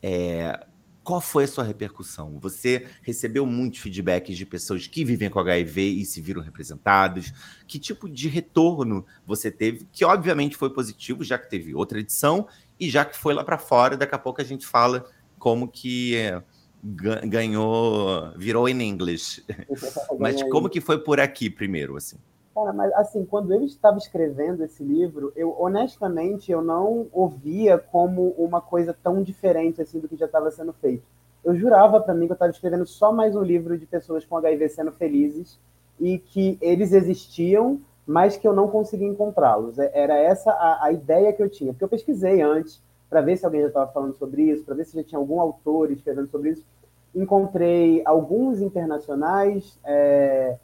S1: é, qual foi a sua repercussão? Você recebeu muitos feedbacks de pessoas que vivem com HIV e se viram representados? Que tipo de retorno você teve? Que obviamente foi positivo, já que teve outra edição e já que foi lá para fora. Daqui a pouco a gente fala como que é, ganhou, virou em inglês. *laughs* Mas como que foi por aqui primeiro, assim?
S2: Cara, mas assim, quando eu estava escrevendo esse livro, eu honestamente eu não ouvia como uma coisa tão diferente assim do que já estava sendo feito. Eu jurava para mim que eu estava escrevendo só mais um livro de pessoas com HIV sendo felizes e que eles existiam, mas que eu não conseguia encontrá-los. É, era essa a, a, ideia que eu tinha, porque eu pesquisei antes para ver se alguém já estava falando sobre isso, para ver se já tinha algum autor escrevendo sobre isso. Encontrei alguns internacionais. É,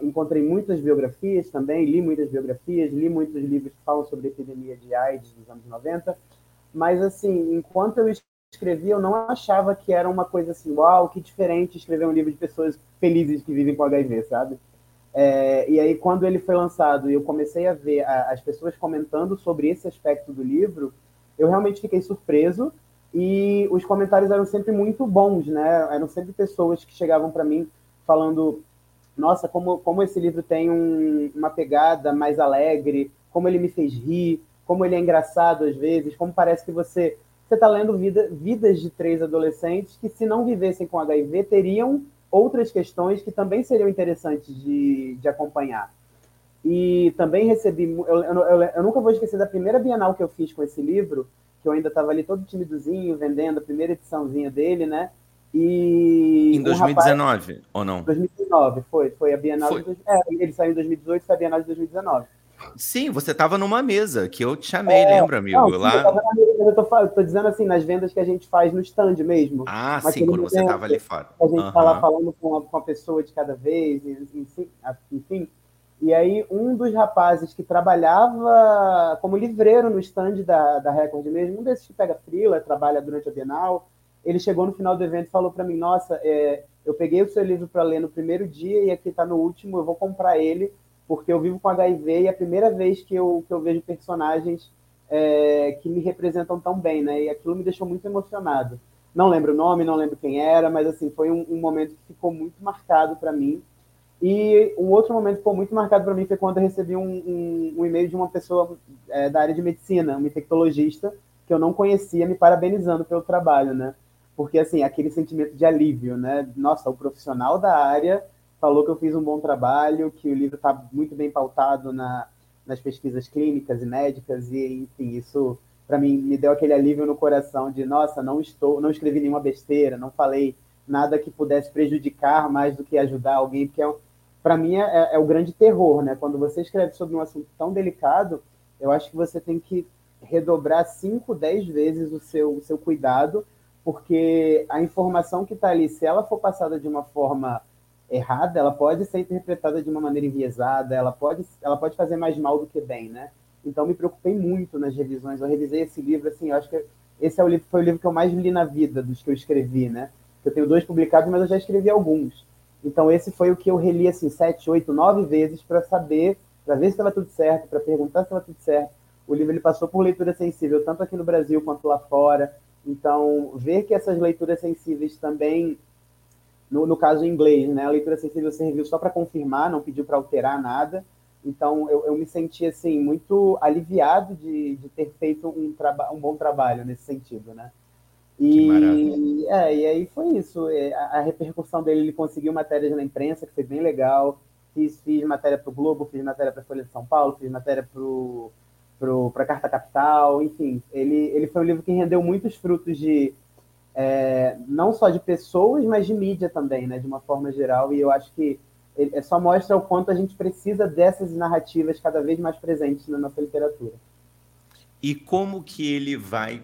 S2: encontrei muitas biografias também, li muitas biografias, li muitos livros que falam sobre a epidemia de AIDS dos anos 90, mas assim, enquanto eu escrevia, eu não achava que era uma coisa assim, uau, que diferente escrever um livro de pessoas felizes que vivem com HIV, sabe? É, e aí, quando ele foi lançado e eu comecei a ver a, as pessoas comentando sobre esse aspecto do livro, eu realmente fiquei surpreso e os comentários eram sempre muito bons, né? Eram sempre pessoas que chegavam para mim falando nossa, como, como esse livro tem um, uma pegada mais alegre, como ele me fez rir, como ele é engraçado às vezes, como parece que você você está lendo vida, vidas de três adolescentes que, se não vivessem com HIV, teriam outras questões que também seriam interessantes de, de acompanhar. E também recebi. Eu, eu, eu, nunca vou esquecer da primeira bienal que eu fiz com esse livro, que eu ainda estava ali todo timidozinho, vendendo a primeira ediçãozinha dele, né?
S1: E em 2019, um rapaz, ou não?
S2: 2019, foi. Foi a Bienal foi. De, é, ele saiu em 2018, foi a Bienal de 2019.
S1: Sim, você estava numa mesa que eu te chamei, é, lembra, amigo?
S2: Não, lá... eu, tô dizendo assim, nas vendas que a gente faz no stand mesmo.
S1: Ah, sim, quando você estava ali fora.
S2: A gente uhum. lá falando com a, com pessoa de cada vez, enfim, enfim. E aí, um dos rapazes que trabalhava como livreiro no stand da, da Record mesmo, um desses que pega frila, trabalha durante a Bienal, ele chegou no final do evento e falou para mim: Nossa, é, eu peguei o seu livro para ler no primeiro dia e aqui está no último, eu vou comprar ele, porque eu vivo com HIV e é a primeira vez que eu, que eu vejo personagens é, que me representam tão bem, né? E aquilo me deixou muito emocionado. Não lembro o nome, não lembro quem era, mas assim, foi um, um momento que ficou muito marcado para mim. E um outro momento que ficou muito marcado para mim foi quando eu recebi um, um, um e-mail de uma pessoa é, da área de medicina, um infectologista, que eu não conhecia, me parabenizando pelo trabalho, né? Porque assim, aquele sentimento de alívio, né? Nossa, o profissional da área falou que eu fiz um bom trabalho, que o livro está muito bem pautado na, nas pesquisas clínicas e médicas, e enfim, isso para mim me deu aquele alívio no coração de nossa, não estou, não escrevi nenhuma besteira, não falei nada que pudesse prejudicar mais do que ajudar alguém, porque é, para mim é, é, o grande terror, né? Quando você escreve sobre um assunto tão delicado, eu acho que você tem que redobrar 5, 10 vezes o seu, o seu cuidado, porque a informação que está ali, se ela for passada de uma forma errada, ela pode ser interpretada de uma maneira enviesada, ela pode, ela pode fazer mais mal do que bem, né? Então me preocupei muito nas revisões. Eu revisei esse livro, assim, eu acho que esse é o livro, foi o livro que eu mais li na vida dos que eu escrevi, né? Eu tenho dois publicados, mas eu já escrevi alguns. Então esse foi o que eu reli assim sete, oito, nove vezes para saber, para ver se estava tudo certo, para perguntar se estava tudo certo. O livro ele passou por leitura sensível tanto aqui no Brasil quanto lá fora. Então ver que essas leituras sensíveis também, no, no caso em inglês, né, a leitura sensível serviu só para confirmar, não pediu para alterar nada. Então eu, eu, me senti assim muito aliviado de, de ter feito um, um bom trabalho nesse sentido, né? E, é, e aí foi isso. É, a, a, repercussão dele, ele conseguiu matérias na imprensa, que foi bem legal. Fiz, fiz matéria para o Globo, fiz matéria para a Folha de São Paulo, fiz matéria para a Carta Capital, enfim. Ele, ele foi um livro que rendeu muitos frutos de é, não só de pessoas, mas de mídia também, né, de uma forma geral. E eu acho que ele é só mostra o quanto a gente precisa dessas narrativas cada vez mais presentes na nossa literatura.
S1: E como que ele vai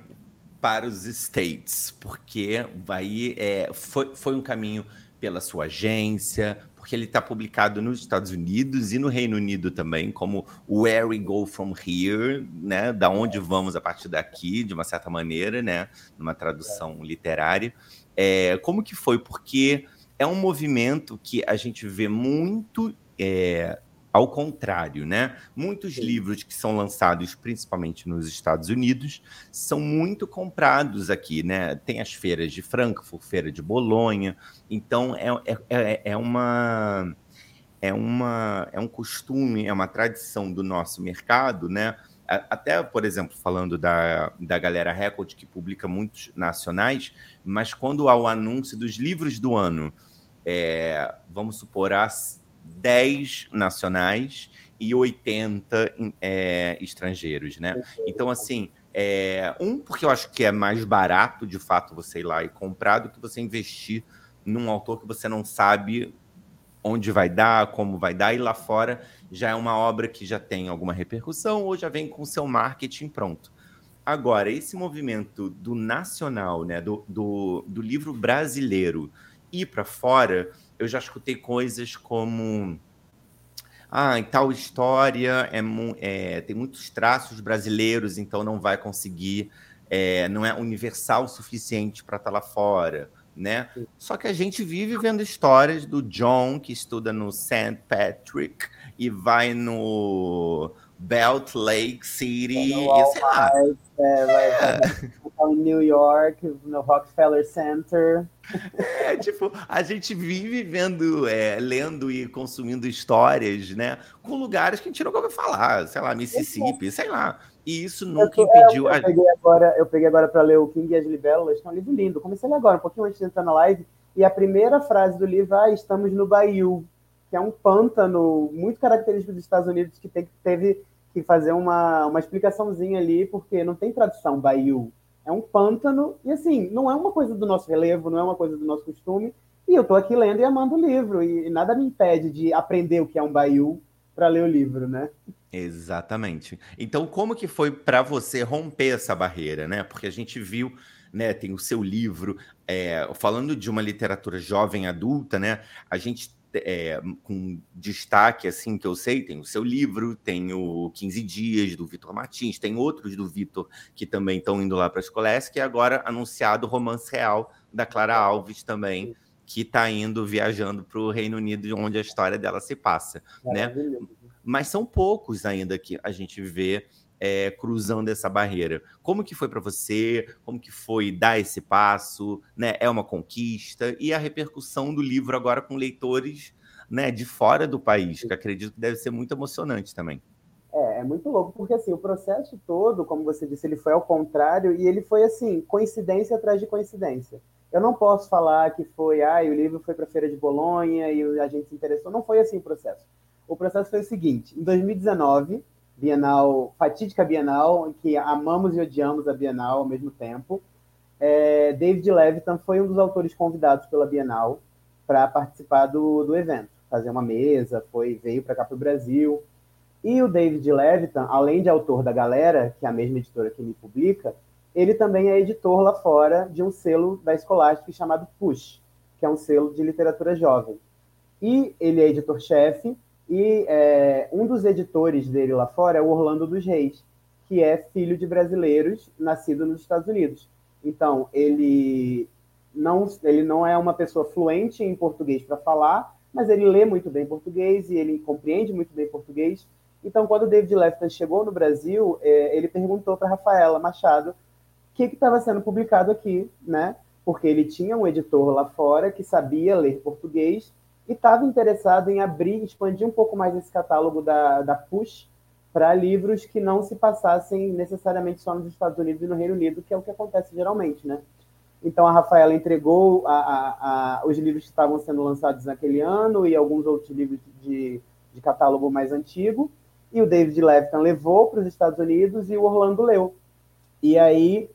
S1: para os States, porque vai, é, foi, foi um caminho pela sua agência, porque ele está publicado nos Estados Unidos e no Reino Unido também, como Where We Go From Here, né? Da onde vamos a partir daqui, de uma certa maneira, né? Numa tradução literária. É, como que foi? Porque é um movimento que a gente vê muito é, ao contrário, né? Muitos Sim. livros que são lançados principalmente nos Estados Unidos são muito comprados aqui, né? Tem as feiras de Frankfurt, feira de Bolonha, então é, é, é, é uma é uma é um costume, é uma tradição do nosso mercado, né? Até, por exemplo, falando da, da galera Record, que publica muitos nacionais, mas quando há o anúncio dos livros do ano, é, vamos supor, as 10 nacionais e 80 é, estrangeiros, né? Então, assim, é, um, porque eu acho que é mais barato, de fato, você ir lá e comprar do que você investir num autor que você não sabe onde vai dar, como vai dar, e lá fora já é uma obra que já tem alguma repercussão ou já vem com seu marketing pronto. Agora, esse movimento do nacional, né, do, do, do livro brasileiro ir para fora, eu já escutei coisas como ah, em tal história é, é, tem muitos traços brasileiros, então não vai conseguir, é, não é universal o suficiente para estar tá lá fora, né? Só que a gente vive vendo histórias do John, que estuda no St. Patrick, e vai no Belt Lake City,
S2: sei lá. É, vai, é. em *laughs* New York, no Rockefeller Center.
S1: É, tipo, a gente vive vendo, é, lendo e consumindo histórias, né? Com lugares que a gente nunca ouviu falar, sei lá, Mississippi, sei lá. E isso nunca eu, impediu.
S2: É, eu, peguei agora, eu peguei agora para ler o King e as Libélulas, que é um livro lindo. Comecei a ler agora, um pouquinho antes de entrar na live, e a primeira frase do livro, ah, estamos no Bayou, que é um pântano muito característico dos Estados Unidos, que teve que fazer uma, uma explicaçãozinha ali, porque não tem tradução Bayou. É um pântano, e assim, não é uma coisa do nosso relevo, não é uma coisa do nosso costume, e eu estou aqui lendo e amando o livro, e nada me impede de aprender o que é um Bayou para ler o livro, né?
S1: Exatamente. Então, como que foi para você romper essa barreira, né? Porque a gente viu né? Tem o seu livro, é, falando de uma literatura jovem adulta, né? A gente é, com destaque, assim, que eu sei, tem o seu livro, tem o 15 Dias, do Vitor Martins, tem outros do Vitor que também estão indo lá para as colégios, que é agora anunciado o Romance Real, da Clara Alves também, que está indo, viajando para o Reino Unido, onde a história dela se passa, né? Mas são poucos ainda que a gente vê é, cruzando essa barreira. Como que foi para você? Como que foi dar esse passo? Né? É uma conquista e a repercussão do livro agora com leitores né, de fora do país, que acredito que deve ser muito emocionante também.
S2: É, é muito louco, porque assim, o processo todo, como você disse, ele foi ao contrário e ele foi assim, coincidência atrás de coincidência. Eu não posso falar que foi, ah, o livro foi para a Feira de Bolonha e a gente se interessou. Não foi assim o processo. O processo foi o seguinte: em 2019, Bienal, fatídica Bienal, que amamos e odiamos a Bienal ao mesmo tempo. É, David Levitan foi um dos autores convidados pela Bienal para participar do, do evento, fazer uma mesa, foi veio para cá para o Brasil. E o David Levitan, além de autor da Galera, que é a mesma editora que me publica, ele também é editor lá fora de um selo da Scholastic chamado Push, que é um selo de literatura jovem. E ele é editor-chefe, e é, um dos editores dele lá fora é o Orlando dos Reis, que é filho de brasileiros, nascido nos Estados Unidos. Então, ele não, ele não é uma pessoa fluente em português para falar, mas ele lê muito bem português e ele compreende muito bem português. Então, quando o David Lefton chegou no Brasil, é, ele perguntou para Rafaela Machado o que estava sendo publicado aqui, né? Porque ele tinha um editor lá fora que sabia ler português e estava interessado em abrir, expandir um pouco mais esse catálogo da, da Push para livros que não se passassem necessariamente só nos Estados Unidos e no Reino Unido, que é o que acontece geralmente, né? Então a Rafaela entregou a, a, a, os livros que estavam sendo lançados naquele ano e alguns outros livros de, de catálogo mais antigo, e o David Levitan levou para os Estados Unidos e o Orlando leu. E aí,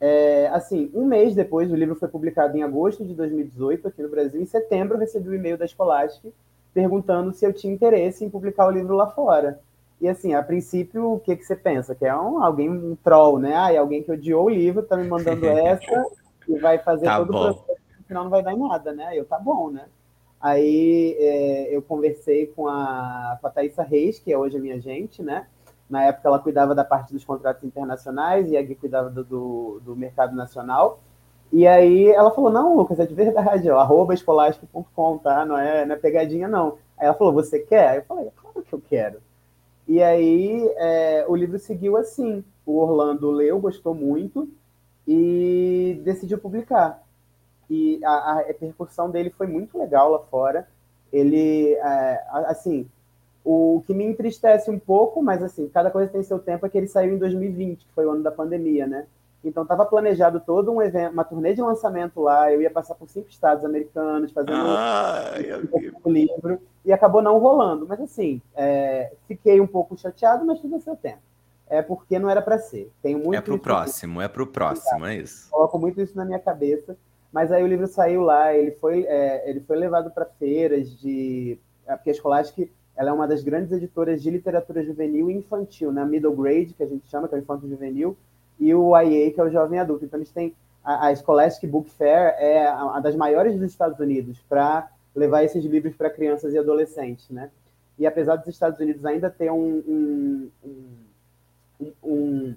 S2: é, assim, um mês depois, o livro foi publicado em agosto de 2018 aqui no Brasil. Em setembro, eu recebi um e-mail da Scholastic perguntando se eu tinha interesse em publicar o livro lá fora. E assim, a princípio, o que, que você pensa? Que é um, alguém, um troll, né? Ah, é alguém que odiou o livro, tá me mandando *laughs* essa e vai fazer tá todo bom. o processo, senão não vai dar em nada, né? Eu, tá bom, né? Aí é, eu conversei com a, com a Thaisa Reis, que é hoje a minha agente, né? Na época ela cuidava da parte dos contratos internacionais e a Gui cuidava do, do, do mercado nacional. E aí ela falou, não, Lucas, é de verdade, ó, arroba escolástico.com, tá? Não é, não é pegadinha, não. Aí ela falou, você quer? Eu falei, claro que eu quero. E aí é, o livro seguiu assim. O Orlando leu, gostou muito e decidiu publicar. E a, a repercussão dele foi muito legal lá fora. Ele, é, assim, o que me entristece um pouco, mas assim, cada coisa tem seu tempo, é que ele saiu em 2020, que foi o ano da pandemia, né? Então estava planejado todo um evento, uma turnê de lançamento lá. Eu ia passar por cinco estados americanos fazendo ah, um, um livro e acabou não rolando. Mas assim, é, fiquei um pouco chateado, mas tudo a seu tempo. É porque não era para ser. Tenho muito.
S1: É pro próximo, é pro próximo, é isso.
S2: Coloco muito isso na minha cabeça. Mas aí o livro saiu lá, ele foi, é, ele foi levado para feiras de. É, porque a Scholastic ela é uma das grandes editoras de literatura juvenil e infantil, né? Middle grade, que a gente chama, que é o infanto juvenil e o IA, que é o jovem adulto. Então, eles têm a, a Scholastic Book Fair é uma das maiores dos Estados Unidos para levar esses livros para crianças e adolescentes, né? E apesar dos Estados Unidos ainda ter um, um, um, um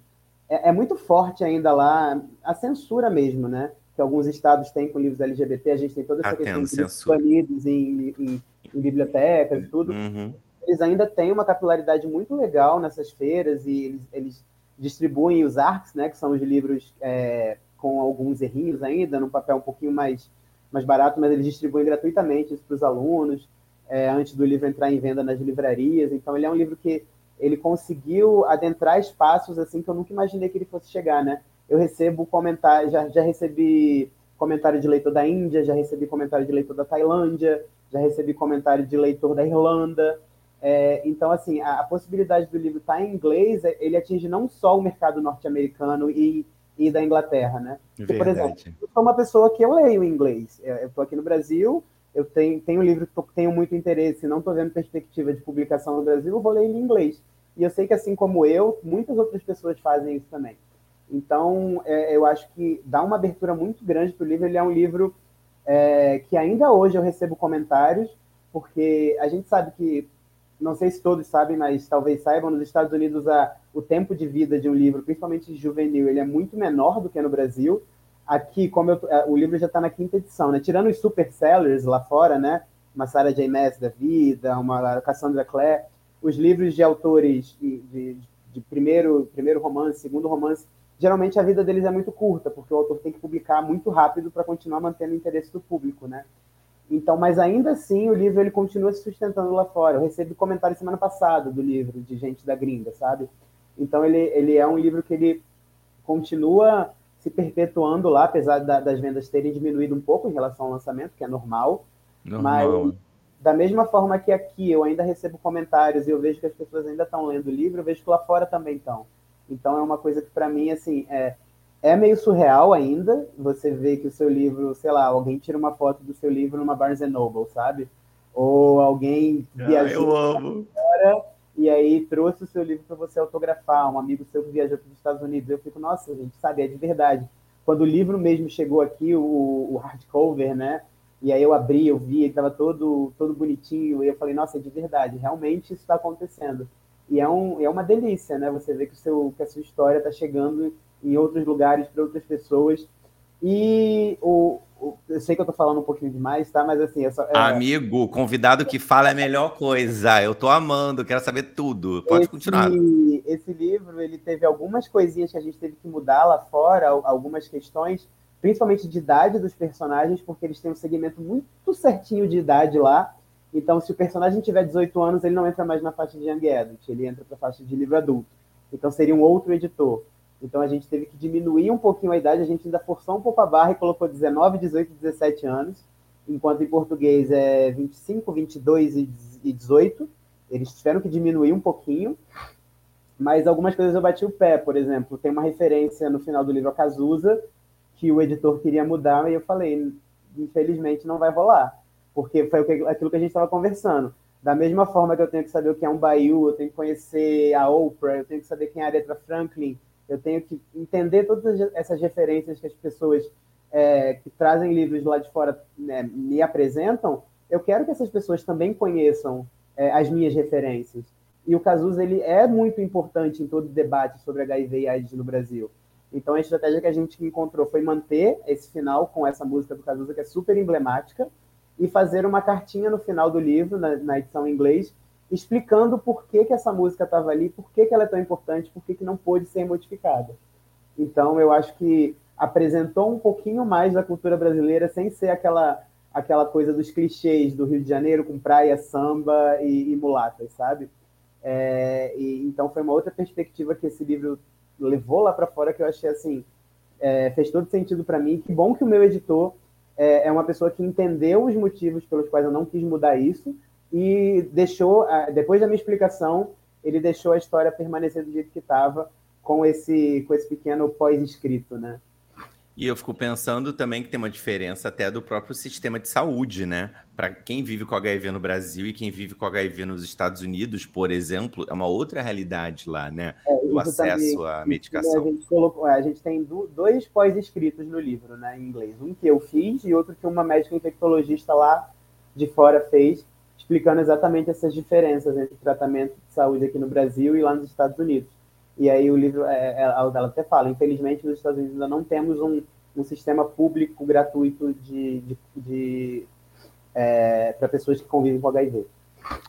S2: é, é, muito forte ainda lá a censura mesmo, né? Que alguns estados têm com livros LGBT, a gente tem toda essa
S1: Atendo
S2: questão de banidos em, em, em, bibliotecas e tudo.
S1: Uhum.
S2: Eles ainda têm uma capilaridade muito legal nessas feiras e eles, eles distribuem os ARCs, né, que são os livros é, com alguns errinhos ainda, num papel um pouquinho mais, mais barato, mas eles distribuem gratuitamente isso para os alunos, é, antes do livro entrar em venda nas livrarias. Então, ele é um livro que ele conseguiu adentrar espaços assim que eu nunca imaginei que ele fosse chegar, né? Eu recebo comentário, já, já recebi comentário de leitor da Índia, já recebi comentário de leitor da Tailândia, já recebi comentário de leitor da Irlanda, é, então, assim, a, a, possibilidade do livro estar tá em inglês, é, ele atinge não só o mercado norte-americano e, e da Inglaterra, né? Porque, por exemplo, eu sou uma pessoa que eu leio em inglês. Eu estou aqui no Brasil, eu tenho, tenho um livro que tenho muito interesse, não estou vendo perspectiva de publicação no Brasil, eu vou ler em inglês. E eu sei que, assim como eu, muitas outras pessoas fazem isso também. Então, é, eu acho que dá uma abertura muito grande para o livro. Ele é um livro é, que ainda hoje eu recebo comentários, porque a gente sabe que não sei se todos sabem, mas talvez saibam, nos Estados Unidos a, o tempo de vida de um livro, principalmente juvenil, ele é muito menor do que no Brasil. Aqui, como eu, é, o livro já está na quinta edição, né? Tirando os super sellers lá fora, né? Uma Sarah J. Maas da vida, uma Cassandra Clare, os livros de autores de, de, de primeiro, primeiro romance, segundo romance, geralmente a vida deles é muito curta, porque o autor tem que publicar muito rápido para continuar mantendo o interesse do público, né? Então, mas ainda assim, o livro ele continua se sustentando lá fora. Eu recebi comentário semana passada do livro de gente da gringa, sabe? Então, ele, ele é um livro que ele continua se perpetuando lá, apesar da, das vendas terem diminuído um pouco em relação ao lançamento, que é normal. normal. Mas, da mesma forma que aqui eu ainda recebo comentários e eu vejo que as pessoas ainda estão lendo o livro, eu vejo que lá fora também estão. Então é uma coisa que para mim assim é, é meio surreal ainda. Você vê que o seu livro, sei lá, alguém tira uma foto do seu livro numa Barnes Noble, sabe? Ou alguém
S1: ah, viajou ah,
S2: fora e aí trouxe o seu livro para você autografar. Um amigo seu que viajou para os Estados Unidos. Eu fico, nossa, gente, sabe, é de verdade. Quando o livro mesmo chegou aqui, o, o hardcover, né? E aí eu abri, eu vi, ele estava todo, todo bonitinho, e eu falei, nossa, é de verdade, realmente isso está acontecendo. E é, um, é uma delícia, né? Você vê que, o seu, que a sua história está chegando em outros lugares para outras pessoas. E o, o, eu sei que eu estou falando um pouquinho demais, tá? Mas assim, é só, é...
S1: Amigo, convidado que fala é a melhor coisa. Eu estou amando, quero saber tudo. Pode
S2: esse,
S1: continuar.
S2: Esse livro, ele teve algumas coisinhas que a gente teve que mudar lá fora, algumas questões principalmente de idade dos personagens, porque eles têm um segmento muito certinho de idade lá. Então, se o personagem tiver 18 anos, ele não entra mais na faixa de Young Adult, ele entra para a faixa de livro adulto. Então, seria um outro editor. Então, a gente teve que diminuir um pouquinho a idade, a gente ainda forçou um pouco a barra e colocou 19, 18, 17 anos, enquanto em português é 25, 22 e 18. Eles tiveram que diminuir um pouquinho, mas algumas coisas eu bati o pé, por exemplo, tem uma referência no final do livro a Cazuza, que o editor queria mudar, e eu falei, infelizmente não vai rolar, porque foi aquilo que a gente estava conversando. Da mesma forma que eu tenho que saber o que é um Bayou, eu tenho que conhecer a Oprah, eu tenho que saber quem é a Aretha Franklin, eu tenho que entender todas essas referências que as pessoas é, que trazem livros lá de fora né, me apresentam, eu quero que essas pessoas também conheçam é, as minhas referências. E o Cazuza ele é muito importante em todo o debate sobre HIV e AIDS no Brasil. Então a estratégia que a gente encontrou foi manter esse final com essa música do Cazuza, que é super emblemática, e fazer uma cartinha no final do livro, na, na edição em inglês, explicando por que, que essa música estava ali, por que, que ela é tão importante, por que, que não pôde ser modificada. Então eu acho que apresentou um pouquinho mais da cultura brasileira sem ser aquela aquela coisa dos clichês do Rio de Janeiro com praia, samba e, e mulatas, sabe? É, e, então foi uma outra perspectiva que esse livro levou lá para fora que eu achei assim, é, fez todo sentido para mim. Que bom que o meu editor é, é, uma pessoa que entendeu os motivos pelos quais eu não quis mudar isso e deixou, depois da minha explicação, ele deixou a história permanecer do jeito que estava com esse, com esse pequeno pós-escrito, né?
S1: E eu fico pensando também que tem uma diferença até do próprio sistema de saúde, né? Para quem vive com HIV no Brasil e quem vive com HIV nos Estados Unidos, por exemplo, é uma outra realidade lá, né? É, do acesso também, à medicação.
S2: A gente, colocou, é, a gente tem dois pós-escritos no livro, né, em inglês. Um que eu fiz e outro que uma médica infectologista lá de fora fez, explicando exatamente essas diferenças entre tratamento de saúde aqui no Brasil e lá nos Estados Unidos. E aí o livro, é, é, ela até fala, infelizmente nos Estados Unidos ainda não temos um, um sistema público gratuito de, de, de é, para pessoas que convivem com HIV.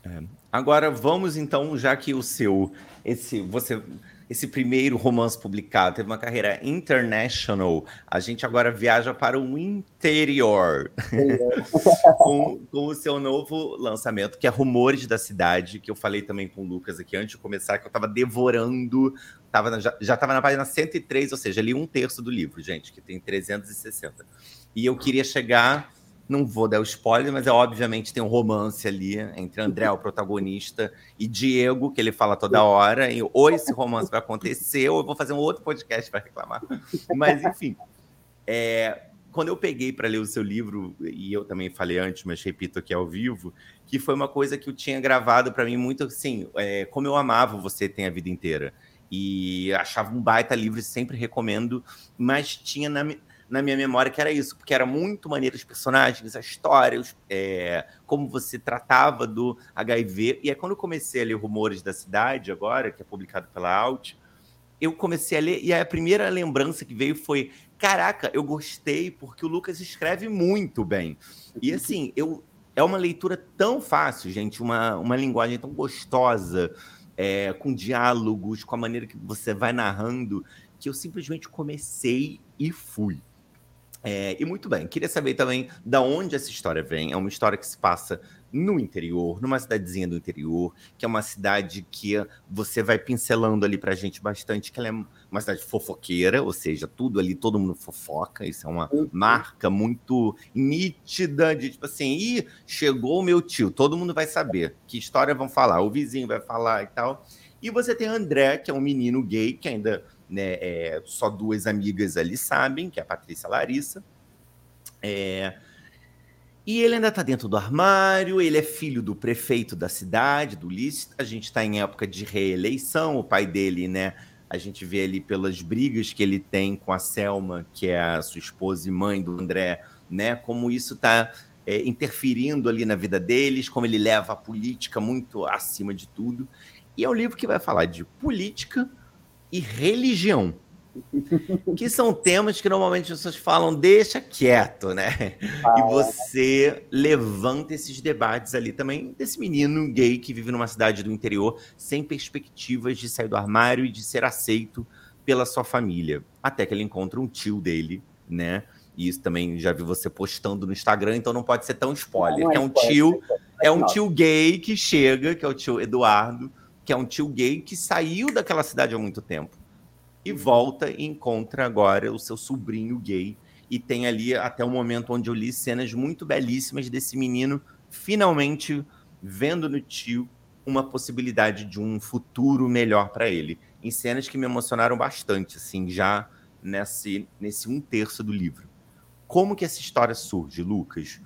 S1: É. Agora vamos então, já que o seu, esse, você esse primeiro romance publicado, teve uma carreira international, a gente agora viaja para o interior. *laughs* Com, com, o seu novo lançamento, que é Rumores da Cidade, que eu falei também com o Lucas aqui antes de começar, que eu estava devorando, tava na, já estava na página 103, ou seja, ali um terço do livro, gente, que tem 360. E eu queria chegar não vou dar o spoiler, mas é obviamente tem um romance ali entre André, o protagonista, e Diego, que ele fala toda hora. E ou esse romance vai acontecer, ou eu vou fazer um outro podcast para reclamar. Mas, enfim. É, quando eu peguei para ler o seu livro, e eu também falei antes, mas repito aqui ao vivo, que foi uma coisa que eu tinha gravado para mim muito assim, é, como eu amava Você Tem a Vida Inteira. E achava um baita livro, sempre recomendo, mas tinha na, na minha memória que era isso, porque era muito maneiro os personagens, a história, os, é, como você tratava do HIV. E é quando eu comecei a ler Rumores da Cidade, agora, que é publicado pela Alt, eu comecei a ler, e a primeira lembrança que veio foi: caraca, eu gostei, porque o Lucas escreve muito bem. E assim, eu. É uma leitura tão fácil, gente, uma, uma linguagem tão gostosa, é, com diálogos, com a maneira que você vai narrando, que eu simplesmente comecei e fui. É, e muito bem, queria saber também da onde essa história vem. É uma história que se passa no interior, numa cidadezinha do interior, que é uma cidade que você vai pincelando ali pra gente bastante, que ela é uma cidade fofoqueira, ou seja, tudo ali, todo mundo fofoca, isso é uma uhum. marca muito nítida de tipo assim, ih, chegou o meu tio, todo mundo vai saber que história vão falar, o vizinho vai falar e tal. E você tem André, que é um menino gay, que ainda né, é, só duas amigas ali sabem, que é a Patrícia e a Larissa. É, e ele ainda está dentro do armário, ele é filho do prefeito da cidade, do Ulisses. A gente está em época de reeleição, o pai dele, né? A gente vê ali pelas brigas que ele tem com a Selma, que é a sua esposa e mãe do André, né? Como isso está é, interferindo ali na vida deles, como ele leva a política muito acima de tudo. E é um livro que vai falar de política e religião que são temas que normalmente as pessoas falam, deixa quieto, né? Ah, e você levanta esses debates ali também desse menino gay que vive numa cidade do interior sem perspectivas de sair do armário e de ser aceito pela sua família. Até que ele encontra um tio dele, né? E isso também já vi você postando no Instagram, então não pode ser tão spoiler. Não, não é, é, um tio, é um tio gay que chega, que é o tio Eduardo, que é um tio gay que saiu daquela cidade há muito tempo e volta e encontra agora o seu sobrinho gay. E tem ali até o momento onde eu li cenas muito belíssimas desse menino finalmente vendo no tio uma possibilidade de um futuro melhor para ele. Em cenas que me emocionaram bastante, assim, já nesse, nesse um terço do livro. Como que essa história surge, Lucas?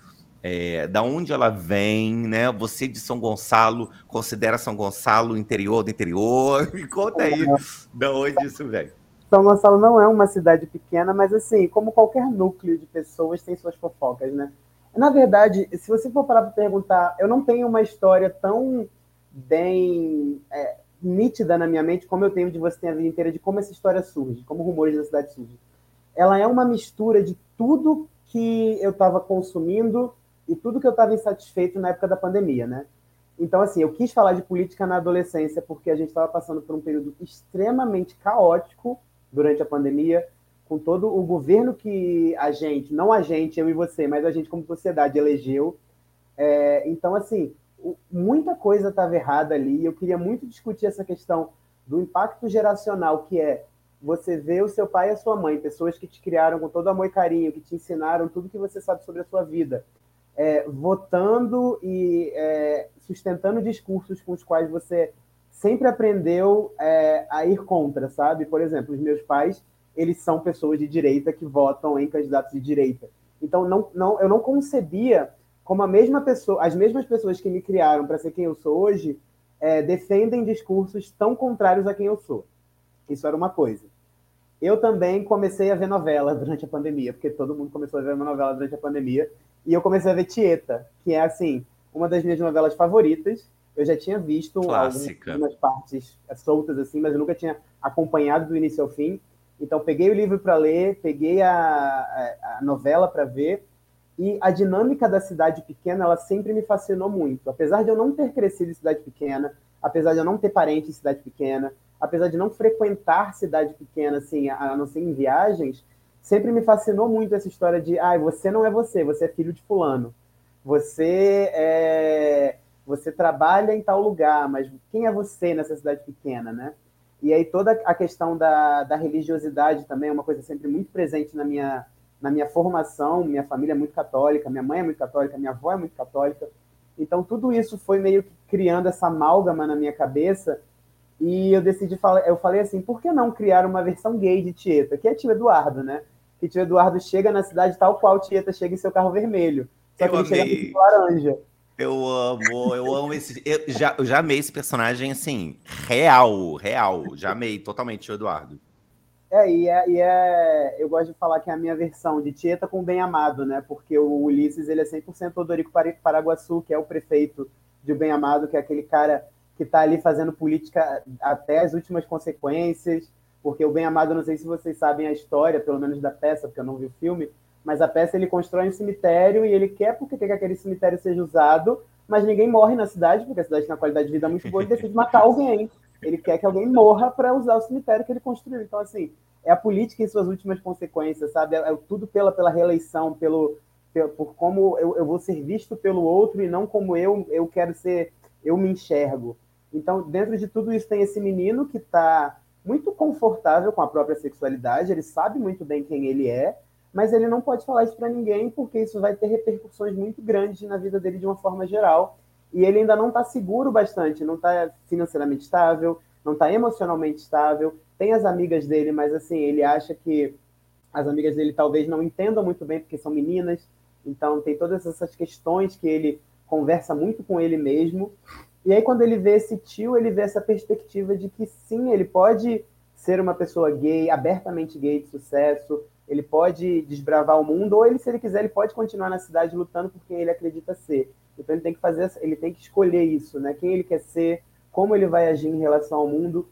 S1: É, da onde ela vem, né? Você de São Gonçalo considera São Gonçalo interior do interior? *laughs* Me conta aí da onde isso vem.
S2: São Gonçalo não é uma cidade pequena, mas assim, como qualquer núcleo de pessoas tem suas fofocas, né? Na verdade, se você for parar para perguntar, eu não tenho uma história tão bem é, nítida na minha mente como eu tenho de você ter a vida inteira de como essa história surge, como rumores da cidade surgem. Ela é uma mistura de tudo que eu estava consumindo e tudo que eu estava insatisfeito na época da pandemia, né? Então, assim, eu quis falar de política na adolescência porque a gente estava passando por um período extremamente caótico durante a pandemia, com todo o governo que a gente, não a gente, eu e você, mas a gente como sociedade elegeu. É, então, assim, muita coisa estava errada ali. Eu queria muito discutir essa questão do impacto geracional, que é você ver o seu pai e a sua mãe, pessoas que te criaram com todo amor e carinho, que te ensinaram tudo que você sabe sobre a sua vida, é, votando e é, sustentando discursos com os quais você sempre aprendeu é, a ir contra, sabe? Por exemplo, os meus pais, eles são pessoas de direita que votam em candidatos de direita. Então, não, não, eu não concebia como a mesma pessoa, as mesmas pessoas que me criaram para ser quem eu sou hoje, é, defendem discursos tão contrários a quem eu sou. Isso era uma coisa. Eu também comecei a ver novela durante a pandemia, porque todo mundo começou a ver uma novela durante a pandemia. E eu comecei a ver Tieta, que é, assim, uma das minhas novelas favoritas. Eu já tinha visto Clássica. algumas partes soltas, assim, mas eu nunca tinha acompanhado do início ao fim. Então, peguei o livro para ler, peguei a, a, a novela para ver. E a dinâmica da cidade pequena, ela sempre me fascinou muito. Apesar de eu não ter crescido em cidade pequena, apesar de eu não ter parente em cidade pequena, apesar de não frequentar cidade pequena, assim, a não ser em viagens, sempre me fascinou muito essa história de, ah, você não é você, você é filho de fulano. Você é, você trabalha em tal lugar, mas quem é você nessa cidade pequena, né? E aí toda a questão da, da religiosidade também é uma coisa sempre muito presente na minha, na minha formação. Minha família é muito católica, minha mãe é muito católica, minha avó é muito católica. Então tudo isso foi meio que criando essa amálgama na minha cabeça e eu decidi falar, eu falei assim, por que não criar uma versão gay de Tieta, que é tio Eduardo, né? Que tio Eduardo chega na cidade tal qual Tieta chega em seu carro vermelho. Só que eu ele amei. chega laranja.
S1: Eu amo, eu amo esse. Eu já, eu já amei esse personagem assim, real, real. Já amei totalmente tio Eduardo.
S2: É e, é, e é. Eu gosto de falar que é a minha versão de Tieta com Bem Amado, né? Porque o Ulisses ele é 100% Odorico Paraguaçu, que é o prefeito de Bem Amado, que é aquele cara que está ali fazendo política até as últimas consequências porque o Bem Amado, não sei se vocês sabem a história, pelo menos da peça, porque eu não vi o filme, mas a peça ele constrói um cemitério e ele quer porque quer que aquele cemitério seja usado, mas ninguém morre na cidade, porque a cidade tem uma qualidade de vida muito boa e decide matar *laughs* alguém. Ele quer que alguém morra para usar o cemitério que ele construiu. Então, assim, é a política em suas últimas consequências, sabe? É, é tudo pela, pela reeleição, pelo, por como eu, eu vou ser visto pelo outro e não como eu, eu quero ser, eu me enxergo. Então, dentro de tudo isso, tem esse menino que está muito confortável com a própria sexualidade, ele sabe muito bem quem ele é, mas ele não pode falar isso para ninguém, porque isso vai ter repercussões muito grandes na vida dele de uma forma geral. E ele ainda não está seguro bastante, não está financeiramente estável, não está emocionalmente estável. Tem as amigas dele, mas assim, ele acha que as amigas dele talvez não entendam muito bem porque são meninas. Então tem todas essas questões que ele conversa muito com ele mesmo. E aí quando ele vê esse tio, ele vê essa perspectiva de que sim, ele pode ser uma pessoa gay, abertamente gay de sucesso, ele pode desbravar o mundo, ou ele, se ele quiser, ele pode continuar na cidade lutando por quem ele acredita ser. Então ele tem que fazer, ele tem que escolher isso, né? Quem ele quer ser, como ele vai agir em relação ao mundo.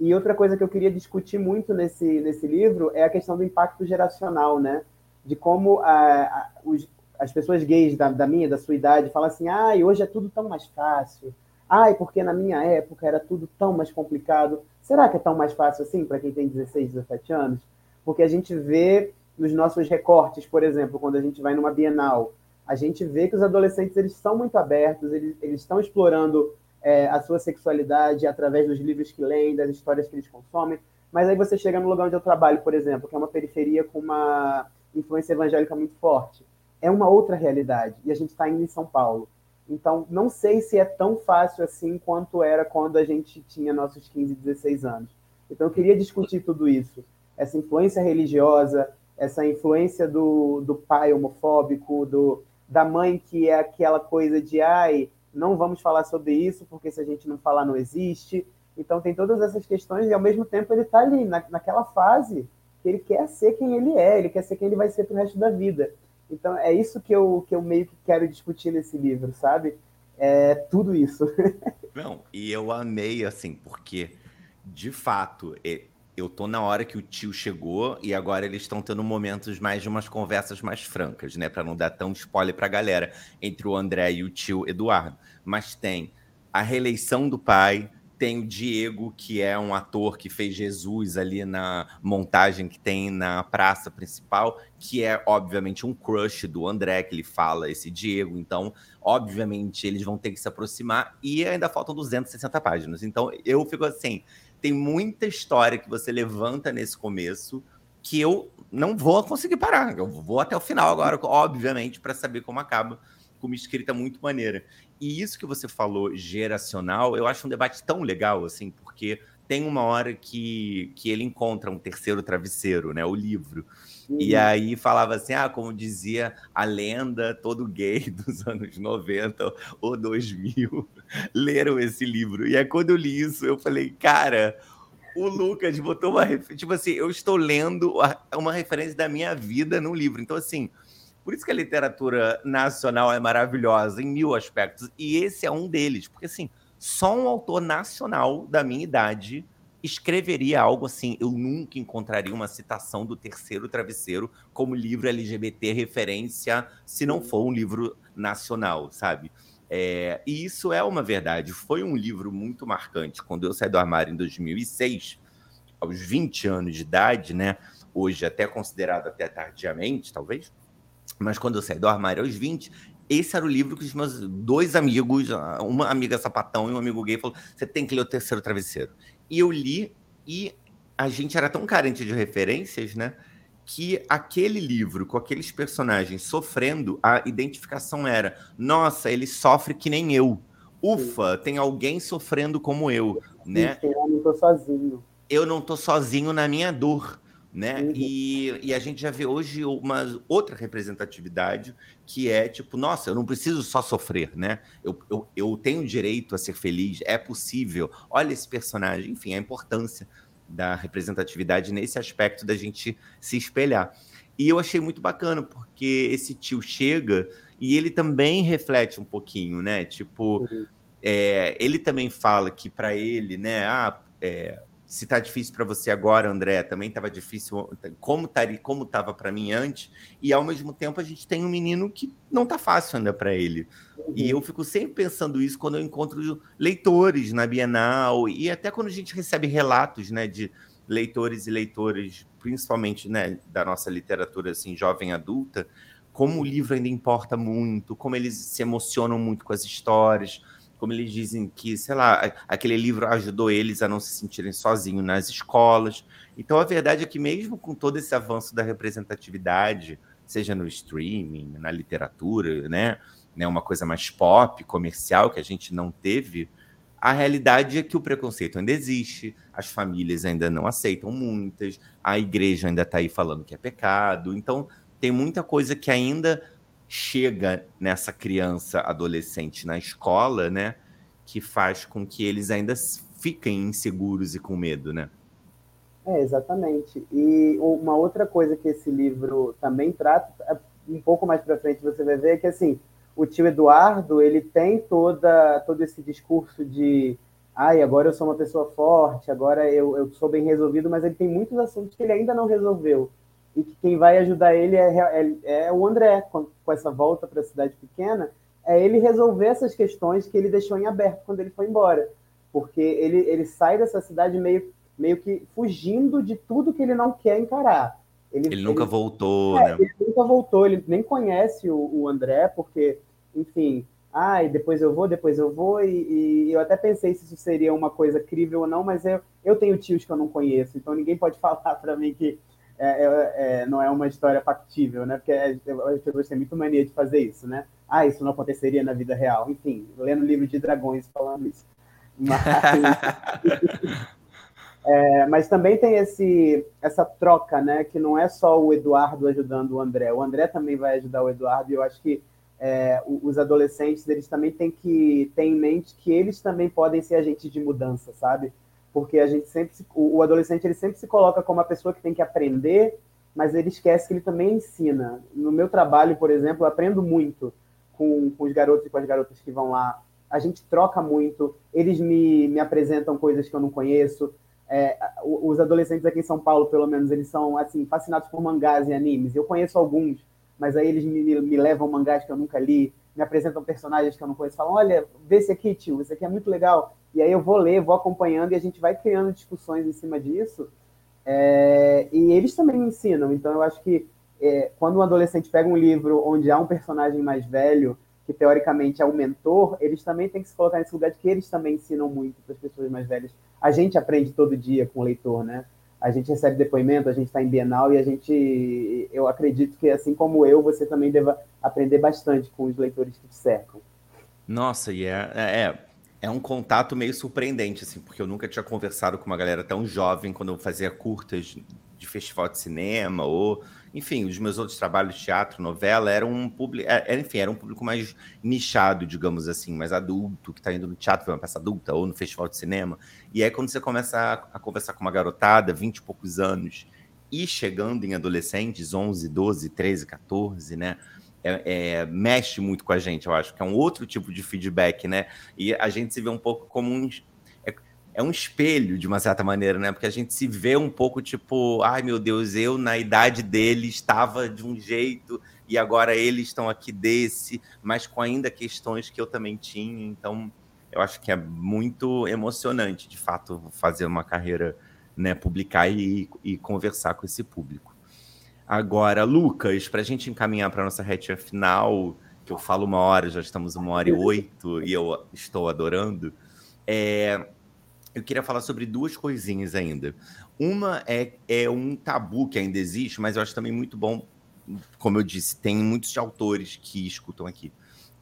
S2: E outra coisa que eu queria discutir muito nesse, nesse livro é a questão do impacto geracional, né? De como a, a, os, as pessoas gays da, da minha, da sua idade, falam assim, ah, hoje é tudo tão mais fácil. Ai, porque na minha época era tudo tão mais complicado. Será que é tão mais fácil assim para quem tem 16, 17 anos? porque a gente vê nos nossos recortes, por exemplo, quando a gente vai numa Bienal, a gente vê que os adolescentes eles são muito abertos, eles, eles estão explorando é, a sua sexualidade através dos livros que leem, das histórias que eles consomem. Mas aí você chega no lugar onde eu trabalho, por exemplo, que é uma periferia com uma influência evangélica muito forte. É uma outra realidade. E a gente está indo em São Paulo. Então, não sei se é tão fácil assim quanto era quando a gente tinha nossos 15, 16 anos. Então, eu queria discutir tudo isso essa influência religiosa, essa influência do, do pai homofóbico, do, da mãe que é aquela coisa de ai, não vamos falar sobre isso, porque se a gente não falar não existe. Então tem todas essas questões e ao mesmo tempo ele está ali, na, naquela fase que ele quer ser quem ele é, ele quer ser quem ele vai ser pro resto da vida. Então é isso que eu, que eu meio que quero discutir nesse livro, sabe? É tudo isso. *laughs*
S1: Não, e eu amei, assim, porque de fato, eu tô na hora que o tio chegou e agora eles estão tendo momentos mais de umas conversas mais francas, né? Para não dar tão spoiler pra galera entre o André e o tio Eduardo. Mas tem a reeleição do pai, tem o Diego, que é um ator que fez Jesus ali na montagem que tem na praça principal, que é, obviamente, um crush do André, que ele fala, esse Diego. Então, obviamente, eles vão ter que se aproximar e ainda faltam 260 páginas. Então, eu fico assim tem muita história que você levanta nesse começo que eu não vou conseguir parar. Eu vou até o final agora, obviamente, para saber como acaba com uma escrita muito maneira. E isso que você falou, geracional, eu acho um debate tão legal, assim, porque tem uma hora que, que ele encontra um terceiro travesseiro, né? O livro. E uhum. aí falava assim: ah, como dizia a lenda, todo gay *laughs* dos anos 90 ou 2000 *laughs* leram esse livro. E aí, quando eu li isso, eu falei, cara, o Lucas botou uma. Tipo assim, eu estou lendo uma referência da minha vida no livro. Então, assim. Por isso que a literatura nacional é maravilhosa em mil aspectos. E esse é um deles. Porque, assim, só um autor nacional da minha idade escreveria algo assim. Eu nunca encontraria uma citação do Terceiro Travesseiro como livro LGBT referência, se não for um livro nacional, sabe? É, e isso é uma verdade. Foi um livro muito marcante. Quando eu saí do armário em 2006, aos 20 anos de idade, né? Hoje até considerado até tardiamente, talvez. Mas quando eu saí do armário aos 20, esse era o livro que os meus dois amigos, uma amiga sapatão e um amigo gay, falou: você tem que ler o terceiro travesseiro. E eu li, e a gente era tão carente de referências, né? Que aquele livro, com aqueles personagens sofrendo, a identificação era: nossa, ele sofre que nem eu. Ufa, tem alguém sofrendo como eu, né?
S2: Eu não tô sozinho.
S1: Eu não tô sozinho na minha dor né? Uhum. E, e a gente já vê hoje uma outra representatividade que é tipo, nossa, eu não preciso só sofrer, né? Eu, eu, eu tenho direito a ser feliz, é possível. Olha esse personagem, enfim, a importância da representatividade nesse aspecto da gente se espelhar. E eu achei muito bacana, porque esse tio chega e ele também reflete um pouquinho, né? Tipo, uhum. é, ele também fala que para ele, né? Ah, é, se tá difícil para você agora, André, também estava difícil, como estaria, como estava para mim antes, e ao mesmo tempo a gente tem um menino que não tá fácil ainda para ele. Uhum. E eu fico sempre pensando isso quando eu encontro leitores na Bienal e até quando a gente recebe relatos, né, de leitores e leitoras, principalmente, né, da nossa literatura assim jovem adulta, como o livro ainda importa muito, como eles se emocionam muito com as histórias, como eles dizem que, sei lá, aquele livro ajudou eles a não se sentirem sozinhos nas escolas. Então a verdade é que mesmo com todo esse avanço da representatividade, seja no streaming, na literatura, né, né, uma coisa mais pop, comercial que a gente não teve, a realidade é que o preconceito ainda existe, as famílias ainda não aceitam muitas, a igreja ainda está aí falando que é pecado. Então tem muita coisa que ainda chega nessa criança, adolescente na escola, né? Que faz com que eles ainda fiquem inseguros e com medo, né?
S2: É, exatamente. E uma outra coisa que esse livro também trata, é, um pouco mais para frente você vai ver, é que assim, o tio Eduardo, ele tem toda, todo esse discurso de ai, agora eu sou uma pessoa forte, agora eu, eu sou bem resolvido, mas ele tem muitos assuntos que ele ainda não resolveu e que quem vai ajudar ele é, é, é o André, com, com essa volta para a cidade pequena, é ele resolver essas questões que ele deixou em aberto quando ele foi embora. Porque ele, ele sai dessa cidade meio, meio que fugindo de tudo que ele não quer encarar.
S1: Ele, ele nunca ele, voltou, é, né?
S2: Ele nunca voltou, ele nem conhece o, o André, porque, enfim, ai, depois eu vou, depois eu vou, e, e, eu até pensei se isso seria uma coisa crível ou não, mas eu, eu tenho tios que eu não conheço, então ninguém pode *laughs* falar para mim que é, é, é, não é uma história factível, né? Porque as pessoas têm muito mania de fazer isso, né? Ah, isso não aconteceria na vida real. Enfim, lendo livro de dragões falando isso. Mas, *laughs* é, mas também tem esse, essa troca, né? Que não é só o Eduardo ajudando o André. O André também vai ajudar o Eduardo. E eu acho que é, os adolescentes eles também têm que ter em mente que eles também podem ser agentes de mudança, sabe? Porque a gente sempre se, o, adolescente ele sempre se coloca como a pessoa que tem que aprender, mas ele esquece que ele também ensina. No meu trabalho, por exemplo, eu aprendo muito com, com os garotos e com as garotas que vão lá. A gente troca muito, eles me, me apresentam coisas que eu não conheço. É, os adolescentes aqui em São Paulo, pelo menos, eles são assim fascinados por mangás e animes. Eu conheço alguns, mas aí eles me, me, me levam mangás que eu nunca li, me apresentam personagens que eu não conheço, falam, olha, vê esse aqui, tio, esse aqui é muito legal. E aí eu vou ler, vou acompanhando e a gente vai criando discussões em cima disso. É, e eles também me ensinam. Então eu acho que é, quando um adolescente pega um livro onde há um personagem mais velho, que teoricamente é o mentor, eles também têm que se colocar nesse lugar de que eles também ensinam muito para as pessoas mais velhas. A gente aprende todo dia com o leitor, né? A gente recebe depoimento, a gente está em Bienal e a gente, eu acredito que assim como eu, você também deva aprender bastante com os leitores que te cercam.
S1: Nossa, e é, é, é é um contato meio surpreendente, assim, porque eu nunca tinha conversado com uma galera tão jovem quando eu fazia curtas de festival de cinema, ou, enfim, os meus outros trabalhos, teatro, novela, eram um público, é, é, enfim, era um público mais nichado, digamos assim, mais adulto, que está indo no teatro ver uma peça adulta, ou no festival de cinema. E aí, quando você começa a, a conversar com uma garotada, 20 e poucos anos, e chegando em adolescentes, 11, 12, 13, 14, né? É, é, mexe muito com a gente, eu acho que é um outro tipo de feedback, né? E a gente se vê um pouco como um. É, é, um espelho, de uma certa maneira, né? Porque a gente se vê um pouco tipo, ai meu Deus, eu na idade dele estava de um jeito e agora eles estão aqui desse, mas com ainda questões que eu também tinha. Então, eu acho que é muito emocionante, de fato, fazer uma carreira, né? Publicar e, e conversar com esse público. Agora, Lucas, para a gente encaminhar para nossa reta final, que eu falo uma hora, já estamos uma hora e oito e eu estou adorando, é, eu queria falar sobre duas coisinhas ainda. Uma é, é um tabu que ainda existe, mas eu acho também muito bom, como eu disse, tem muitos autores que escutam aqui,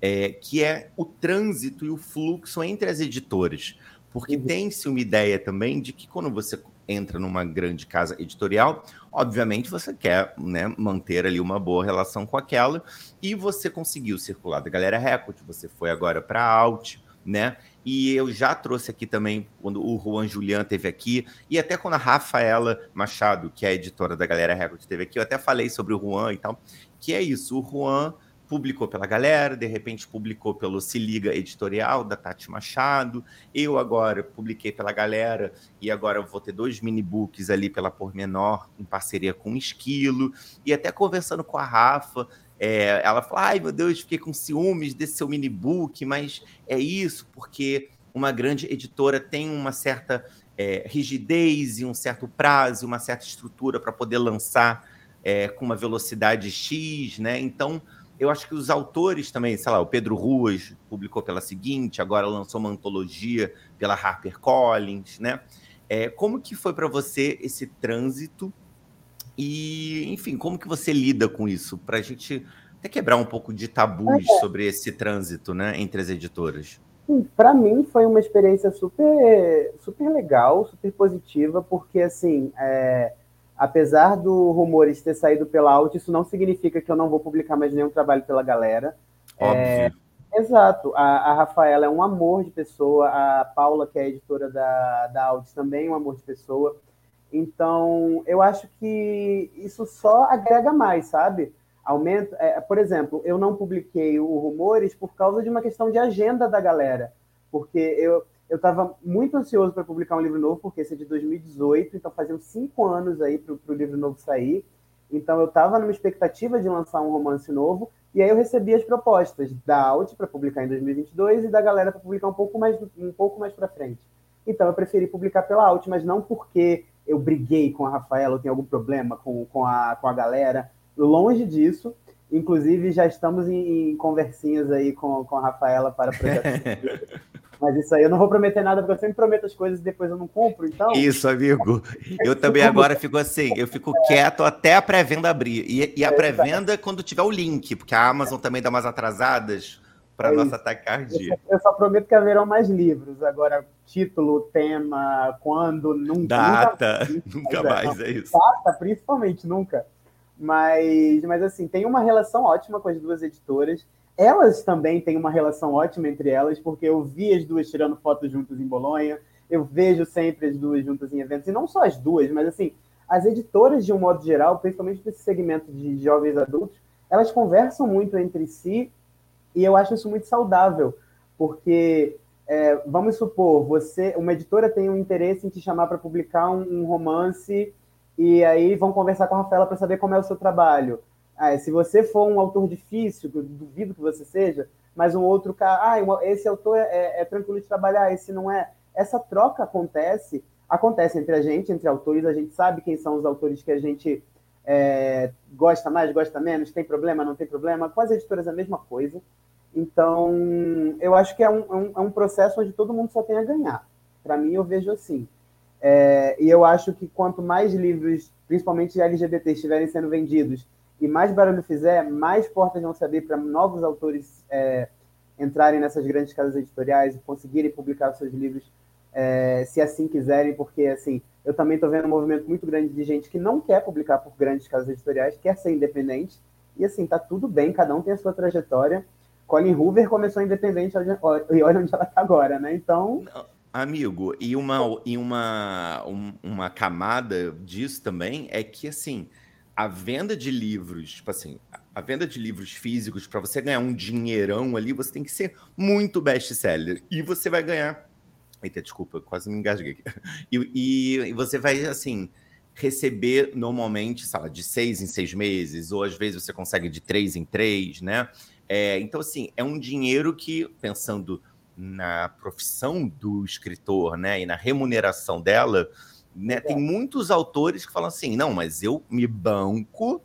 S1: é, que é o trânsito e o fluxo entre as editoras. Porque uhum. tem-se uma ideia também de que quando você entra numa grande casa editorial, obviamente você quer né, manter ali uma boa relação com aquela, e você conseguiu circular da Galera Record, você foi agora para Alt, né? E eu já trouxe aqui também, quando o Juan Julian teve aqui, e até quando a Rafaela Machado, que é editora da Galera Record, teve aqui, eu até falei sobre o Juan e tal, que é isso, o Juan publicou pela galera, de repente publicou pelo Se Liga Editorial, da Tati Machado. Eu agora publiquei pela galera e agora vou ter dois mini-books ali pela Pormenor, em parceria com o Esquilo. E até conversando com a Rafa, é, ela falou: ai meu Deus, fiquei com ciúmes desse seu mini-book, mas é isso, porque uma grande editora tem uma certa é, rigidez e um certo prazo, uma certa estrutura para poder lançar é, com uma velocidade X, né? Então, eu acho que os autores também, sei lá, o Pedro Ruas publicou pela seguinte, agora lançou uma antologia pela HarperCollins, né? É, como que foi para você esse trânsito e, enfim, como que você lida com isso? Para a gente até quebrar um pouco de tabus é. sobre esse trânsito, né, entre as editoras.
S2: Para mim foi uma experiência super, super legal, super positiva, porque assim, é, apesar do rumores ter saído pela Alt, isso não significa que eu não vou publicar mais nenhum trabalho pela galera.
S1: Óbvio. É,
S2: exato. A, a Rafaela é um amor de pessoa, a Paula, que é a editora da, da Alt, também é um amor de pessoa. Então, eu acho que isso só agrega mais, sabe? Aumenta, é, por exemplo, eu não publiquei o Rumores por causa de uma questão de agenda da galera, porque eu eu estava muito ansioso para publicar um livro novo, porque esse é de 2018, então faziam cinco anos aí para o livro novo sair. Então eu estava numa expectativa de lançar um romance novo, e aí eu recebi as propostas da Alt para publicar em 2022 e da galera para publicar um pouco mais um pouco mais para frente. Então eu preferi publicar pela Alt, mas não porque eu briguei com a Rafaela, ou tenho algum problema com, com, a, com a galera. Longe disso. Inclusive, já estamos em, em conversinhas aí com, com a Rafaela para projetos. *laughs* Mas isso aí eu não vou prometer nada, porque eu sempre prometo as coisas e depois eu não compro, então.
S1: Isso, amigo. Eu também agora fico assim, eu fico quieto até a pré-venda abrir. E, e a pré-venda é quando tiver o link, porque a Amazon também dá umas atrasadas para é nossa tacardia.
S2: Eu só prometo que haverão mais livros. Agora, título, tema, quando, nunca.
S1: Data, *laughs* nunca, nunca mais, é, é isso.
S2: Data, principalmente, nunca. Mas, mas assim, tem uma relação ótima com as duas editoras. Elas também têm uma relação ótima entre elas, porque eu vi as duas tirando fotos juntas em Bolonha, eu vejo sempre as duas juntas em eventos, e não só as duas, mas assim, as editoras, de um modo geral, principalmente para esse segmento de jovens adultos, elas conversam muito entre si, e eu acho isso muito saudável, porque é, vamos supor, você, uma editora tem um interesse em te chamar para publicar um, um romance e aí vão conversar com a Rafaela para saber como é o seu trabalho. Ah, se você for um autor difícil, que eu duvido que você seja, mas um outro cara, ah, esse autor é, é, é tranquilo de trabalhar, esse não é. Essa troca acontece, acontece entre a gente, entre autores, a gente sabe quem são os autores que a gente é, gosta mais, gosta menos, tem problema, não tem problema. Com as editoras é a mesma coisa. Então, eu acho que é um, é um, é um processo onde todo mundo só tem a ganhar. Para mim, eu vejo assim. É, e eu acho que quanto mais livros, principalmente LGBT, estiverem sendo vendidos e mais barulho fizer, mais portas vão se abrir para novos autores é, entrarem nessas grandes casas editoriais e conseguirem publicar seus livros, é, se assim quiserem, porque assim eu também estou vendo um movimento muito grande de gente que não quer publicar por grandes casas editoriais, quer ser independente, e assim, tá tudo bem, cada um tem a sua trajetória. Colin Hoover começou independente e olha onde ela está agora, né? Então. Não
S1: Amigo, e uma, e uma, um, uma camada disso também é que, assim, a venda de livros, tipo assim, a venda de livros físicos, para você ganhar um dinheirão ali, você tem que ser muito best-seller. E você vai ganhar. Eita, desculpa, quase me engasguei aqui. *laughs* E, e, e, você vai, assim, receber normalmente, sei lá, de seis em seis meses, ou às vezes você consegue de três em três, né? É, então, assim, é um dinheiro que, pensando na profissão do escritor, né, e na remuneração dela, né, tem muitos autores que falam assim, não, mas eu me banco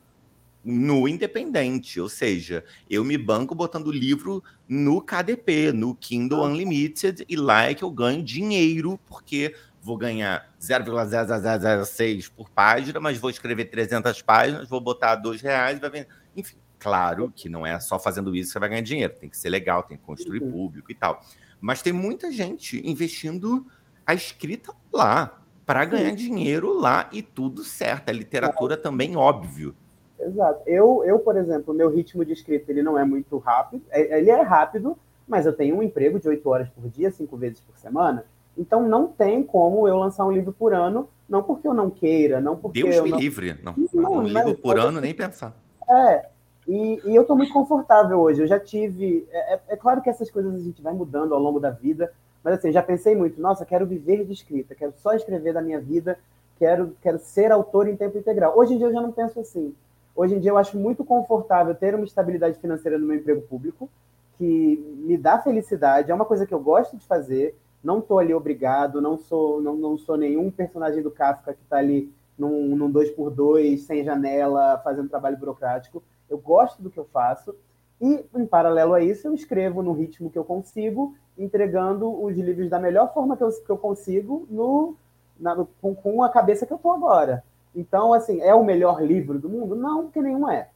S1: no independente, ou seja, eu me banco botando livro no KDP, no Kindle Unlimited, e lá é que eu ganho dinheiro, porque vou ganhar 0,0006 por página, mas vou escrever 300 páginas, vou botar dois reais, vai vender. Enfim, claro que não é só fazendo isso que você vai ganhar dinheiro, tem que ser legal, tem que construir uhum. público e tal. Mas tem muita gente investindo a escrita lá, para ganhar dinheiro lá e tudo certo. A literatura é. também, óbvio.
S2: Exato. Eu, eu, por exemplo, meu ritmo de escrita ele não é muito rápido. É, ele é rápido, mas eu tenho um emprego de oito horas por dia, cinco vezes por semana. Então não tem como eu lançar um livro por ano, não porque eu não queira, não porque.
S1: Deus
S2: eu
S1: me
S2: não...
S1: livre. Não, não, um livro por ano, nem pensar.
S2: É, e, e eu estou muito confortável hoje. Eu já tive. É, é, é, claro que essas coisas a gente vai mudando ao longo da vida, mas assim, já pensei muito, nossa, quero viver de escrita, quero só escrever da minha vida, quero, quero ser autor em tempo integral. Hoje em dia eu já não penso assim. Hoje em dia eu acho muito confortável ter uma estabilidade financeira no meu emprego público, que me dá felicidade, é uma coisa que eu gosto de fazer, não estou ali obrigado, não sou, não, não sou nenhum personagem do Kafka que está ali num, num dois por dois, sem janela, fazendo trabalho burocrático. Eu gosto do que eu faço. E, em paralelo a isso, eu escrevo no ritmo que eu consigo, entregando os livros da melhor forma que eu, que eu consigo, no, na, no, com, com, a cabeça que eu estou agora. Então, assim, é o melhor livro do mundo? Não, porque nenhum é.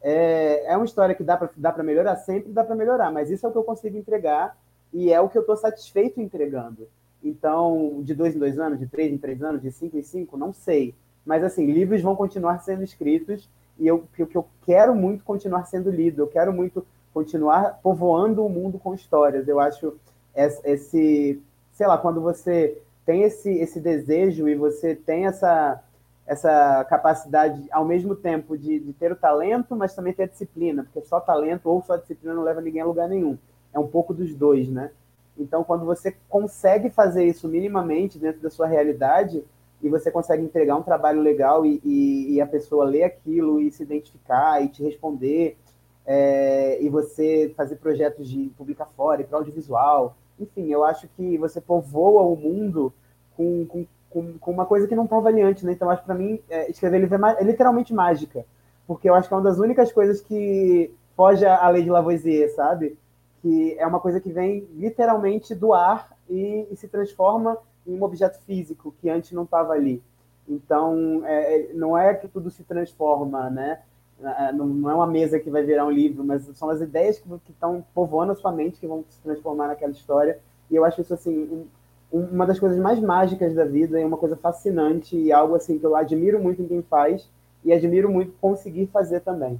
S2: É, é uma história que dá para melhorar sempre, dá para melhorar, mas isso é o que eu consigo entregar e é o que eu estou satisfeito entregando. Então, de dois em dois anos, de três em três anos, de cinco em cinco, não sei. Mas, assim, livros vão continuar sendo escritos e eu, que eu quero muito continuar sendo lido, eu quero muito continuar povoando o mundo com histórias. Eu acho esse, sei lá, quando você tem esse, esse desejo e você tem essa, essa capacidade, ao mesmo tempo, de, de ter o talento, mas também ter a disciplina, porque só talento ou só disciplina não leva ninguém a lugar nenhum. É um pouco dos dois, né? Então, quando você consegue fazer isso minimamente dentro da sua realidade e você consegue entregar um trabalho legal e, e, e a pessoa ler aquilo e se identificar e te responder, é, e você fazer projetos de publicar fora e para audiovisual, enfim, eu acho que você povoa o mundo com, com, com, com uma coisa que não estava ali antes, né? Então, acho para mim, é, escrever livro é, é, literalmente mágica, porque eu acho que é uma das únicas coisas que foge à lei de Lavoisier, sabe? que é uma coisa que vem literalmente do ar e, e se transforma em um objeto físico que antes não estava ali. Então, é, é, não é que tudo se transforma, né? É, não é uma mesa que vai virar um livro, mas são as ideias que estão povoando a sua mente que vão se transformar naquela história. E eu acho isso assim um, uma das coisas mais mágicas da vida, é uma coisa fascinante e algo assim que eu admiro muito em quem faz e admiro muito conseguir fazer também.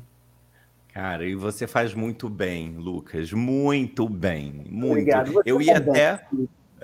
S1: Cara, e você faz muito bem, Lucas, muito bem, muito.
S2: Obrigado. Você
S1: eu ia até,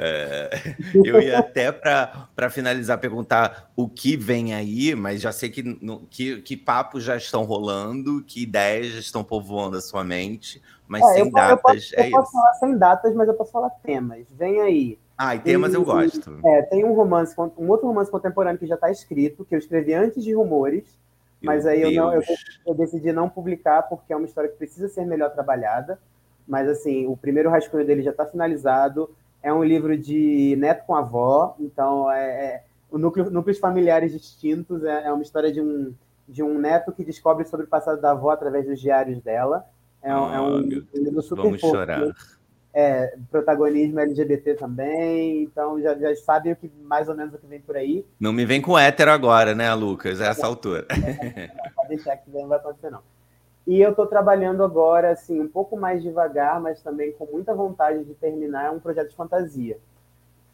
S1: é, *laughs* eu ia até para finalizar perguntar o que vem aí, mas já sei que, no, que, que papos já estão rolando, que ideias já estão povoando a sua mente, mas é, sem eu, datas. Eu
S2: posso,
S1: é
S2: eu posso falar sem datas, mas eu posso falar temas. Vem aí.
S1: Ah, e temas tem, eu gosto.
S2: É, tem um romance, um outro romance contemporâneo que já está escrito, que eu escrevi antes de Rumores, mas aí eu, não, eu, eu, decidi não publicar porque é uma história que precisa ser melhor trabalhada. Mas assim, o primeiro rascunho dele já está finalizado. É um livro de neto com avó, então é, é o núcleo, núcleos familiares distintos. É, é, uma história de um, de um neto que descobre sobre o passado da avó através dos diários dela. É, oh, é um, um livro super Vamos fofo. chorar é, protagonismo LGBT também, então já, já sabe o que mais ou menos o que vem por aí.
S1: Não me vem com hétero agora, né, Lucas? A essa altura.
S2: É, pode deixar que não vai acontecer, não. E eu estou trabalhando agora, assim, um pouco mais devagar, mas também com muita vontade de terminar um projeto de fantasia,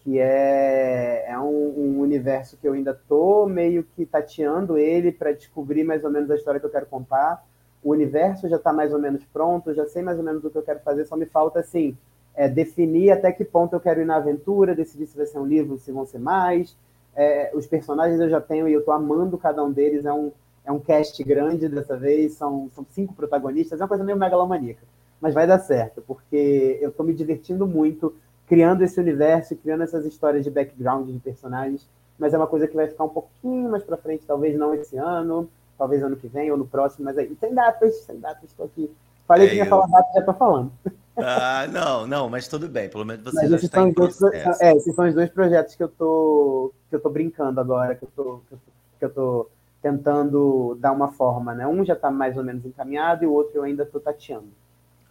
S2: que é, é um, um universo que eu ainda estou meio que tateando ele para descobrir mais ou menos a história que eu quero contar. O universo já está mais ou menos pronto, já sei mais ou menos o que eu quero fazer, só me falta, assim, é, definir até que ponto eu quero ir na aventura, decidir se vai ser um livro, se vão ser mais. É, os personagens eu já tenho e eu estou amando cada um deles. É um, é um cast grande dessa vez, são, são cinco protagonistas, é uma coisa meio megalomaníaca. Mas vai dar certo, porque eu estou me divertindo muito criando esse universo, criando essas histórias de background de personagens. Mas é uma coisa que vai ficar um pouquinho mais para frente, talvez não esse ano, talvez ano que vem ou no próximo, mas aí tem datas, tem datas, estou aqui. Falei é, que ia eu... falar data, já estou falando.
S1: Ah, não, não, mas tudo bem. Pelo menos você mas já está
S2: em dois, É, esses são os dois projetos que eu tô que eu tô brincando agora, que eu tô, que eu tô, que eu tô tentando dar uma forma, né? Um já está mais ou menos encaminhado e o outro eu ainda estou tateando.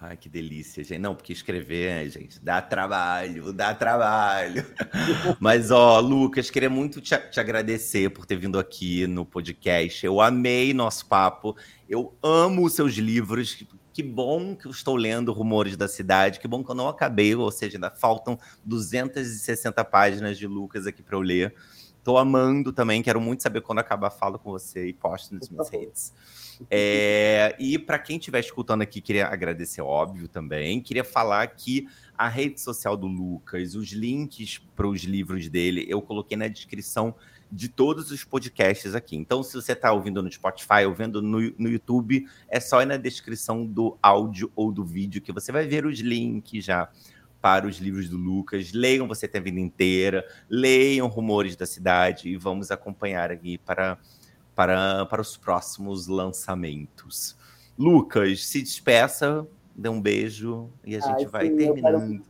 S1: Ai, que delícia, gente. Não, porque escrever, gente, dá trabalho, dá trabalho. *laughs* Mas, ó, Lucas, queria muito te, te, agradecer por ter vindo aqui no podcast. Eu amei nosso papo. Eu amo os seus livros. Que bom que eu estou lendo Rumores da Cidade. Que bom que eu não acabei, ou seja, ainda faltam 260 páginas de Lucas aqui para eu ler. Estou amando também, quero muito saber quando acabar, falo com você e posto nas minhas redes. É, e para quem estiver escutando aqui, queria agradecer, óbvio, também. Queria falar que a rede social do Lucas, os links para os livros dele, eu coloquei na descrição de todos os podcasts aqui. Então, se você está ouvindo no Spotify, ouvindo no, no YouTube, é só ir na descrição do áudio ou do vídeo que você vai ver os links já para os livros do Lucas. Leiam Você Tem a Vida Inteira, leiam Rumores da Cidade e vamos acompanhar aqui para, para, para os próximos lançamentos. Lucas, se despeça, dê um beijo e a gente vai terminando.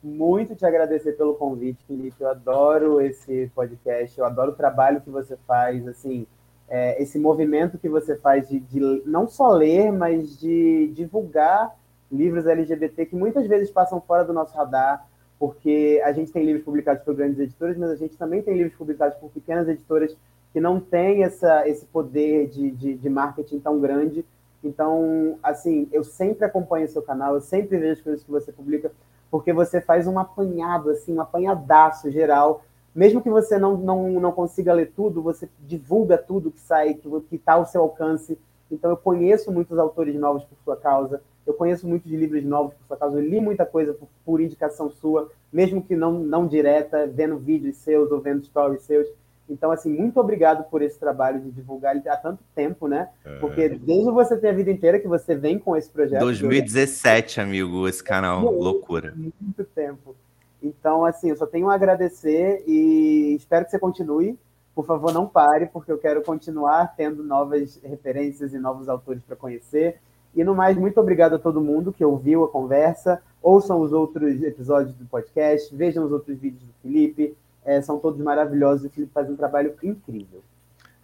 S2: muito te agradecer pelo convite, Felipe. Eu adoro esse podcast, eu adoro o trabalho que você faz, assim, é, esse movimento que você faz de, de, não só ler, mas de divulgar livros LGBT que muitas vezes passam fora do nosso radar, porque a gente tem livros publicados por grandes editoras, mas a gente também tem livros publicados por pequenas editoras que não têm essa, esse poder de, de, de marketing tão grande. Então, assim, eu sempre acompanho o seu canal, eu sempre vejo as coisas que você publica, porque você faz um apanhado, assim, um apanhadaço geral. Mesmo que você não, não, não consiga ler tudo, você divulga tudo que sai, que está ao seu alcance. Então, eu conheço muitos autores novos por sua causa, eu conheço muitos livros novos por sua causa, eu li muita coisa por, por indicação sua, mesmo que não, não direta, vendo vídeos seus ou vendo stories seus. Então, assim, muito obrigado por esse trabalho de divulgar ele há tanto tempo, né? É. Porque desde você ter a vida inteira que você vem com esse projeto.
S1: 2017, eu... amigo, esse canal, muito, loucura.
S2: Muito tempo. Então, assim, eu só tenho a agradecer e espero que você continue. Por favor, não pare, porque eu quero continuar tendo novas referências e novos autores para conhecer. E no mais, muito obrigado a todo mundo que ouviu a conversa. Ouçam os outros episódios do podcast, vejam os outros vídeos do Felipe é, são todos maravilhosos o Felipe faz um trabalho incrível.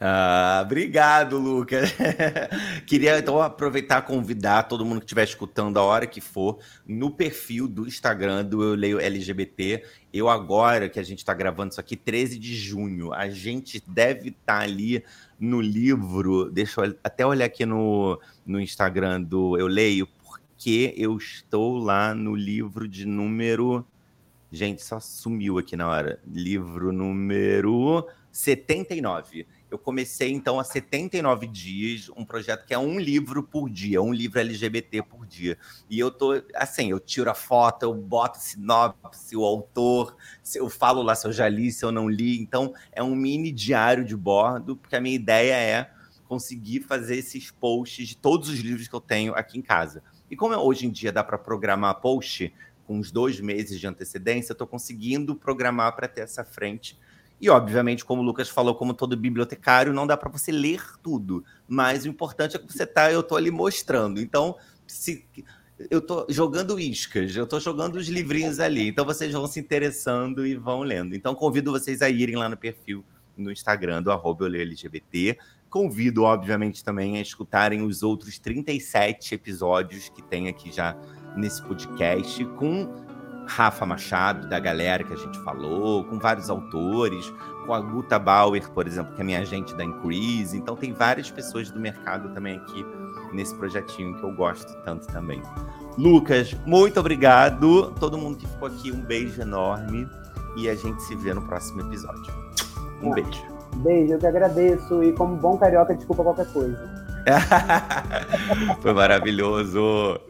S1: Ah, obrigado, Lucas. *laughs* Queria então aproveitar convidar todo mundo que estiver escutando a hora que for no perfil do Instagram do Eu Leio LGBT. Eu agora que a gente está gravando isso aqui, 13 de junho, a gente deve estar tá ali no livro. Deixa eu até olhar aqui no, no Instagram do Eu Leio, porque eu estou lá no livro de número Gente, só sumiu aqui na hora. Livro número 79. Eu comecei, então, há 79 dias, um projeto que é um livro por dia, um livro LGBT por dia. E eu tô, assim, eu tiro a foto, eu boto sinopse, o autor, eu falo lá se eu já li, se eu não li. Então, é um mini diário de bordo, porque a minha ideia é conseguir fazer esses posts de todos os livros que eu tenho aqui em casa. E como hoje em dia dá para programar post, com uns dois meses de antecedência, estou conseguindo programar para ter essa frente. E, obviamente, como o Lucas falou, como todo bibliotecário, não dá para você ler tudo. Mas o importante é que você tá, eu estou ali mostrando. Então, se eu estou jogando iscas, eu estou jogando os livrinhos ali. Então vocês vão se interessando e vão lendo. Então convido vocês a irem lá no perfil no Instagram do arroba LGBT. Convido, obviamente, também a escutarem os outros 37 episódios que tem aqui já nesse podcast com Rafa Machado, da galera que a gente falou, com vários autores, com a Guta Bauer, por exemplo, que é minha agente da Increase. Então, tem várias pessoas do mercado também aqui nesse projetinho que eu gosto tanto também. Lucas, muito obrigado. Todo mundo que ficou aqui, um beijo enorme. E a gente se vê no próximo episódio. Um ah, beijo.
S2: Beijo, eu que agradeço. E como bom carioca, desculpa qualquer coisa. *laughs*
S1: Foi maravilhoso.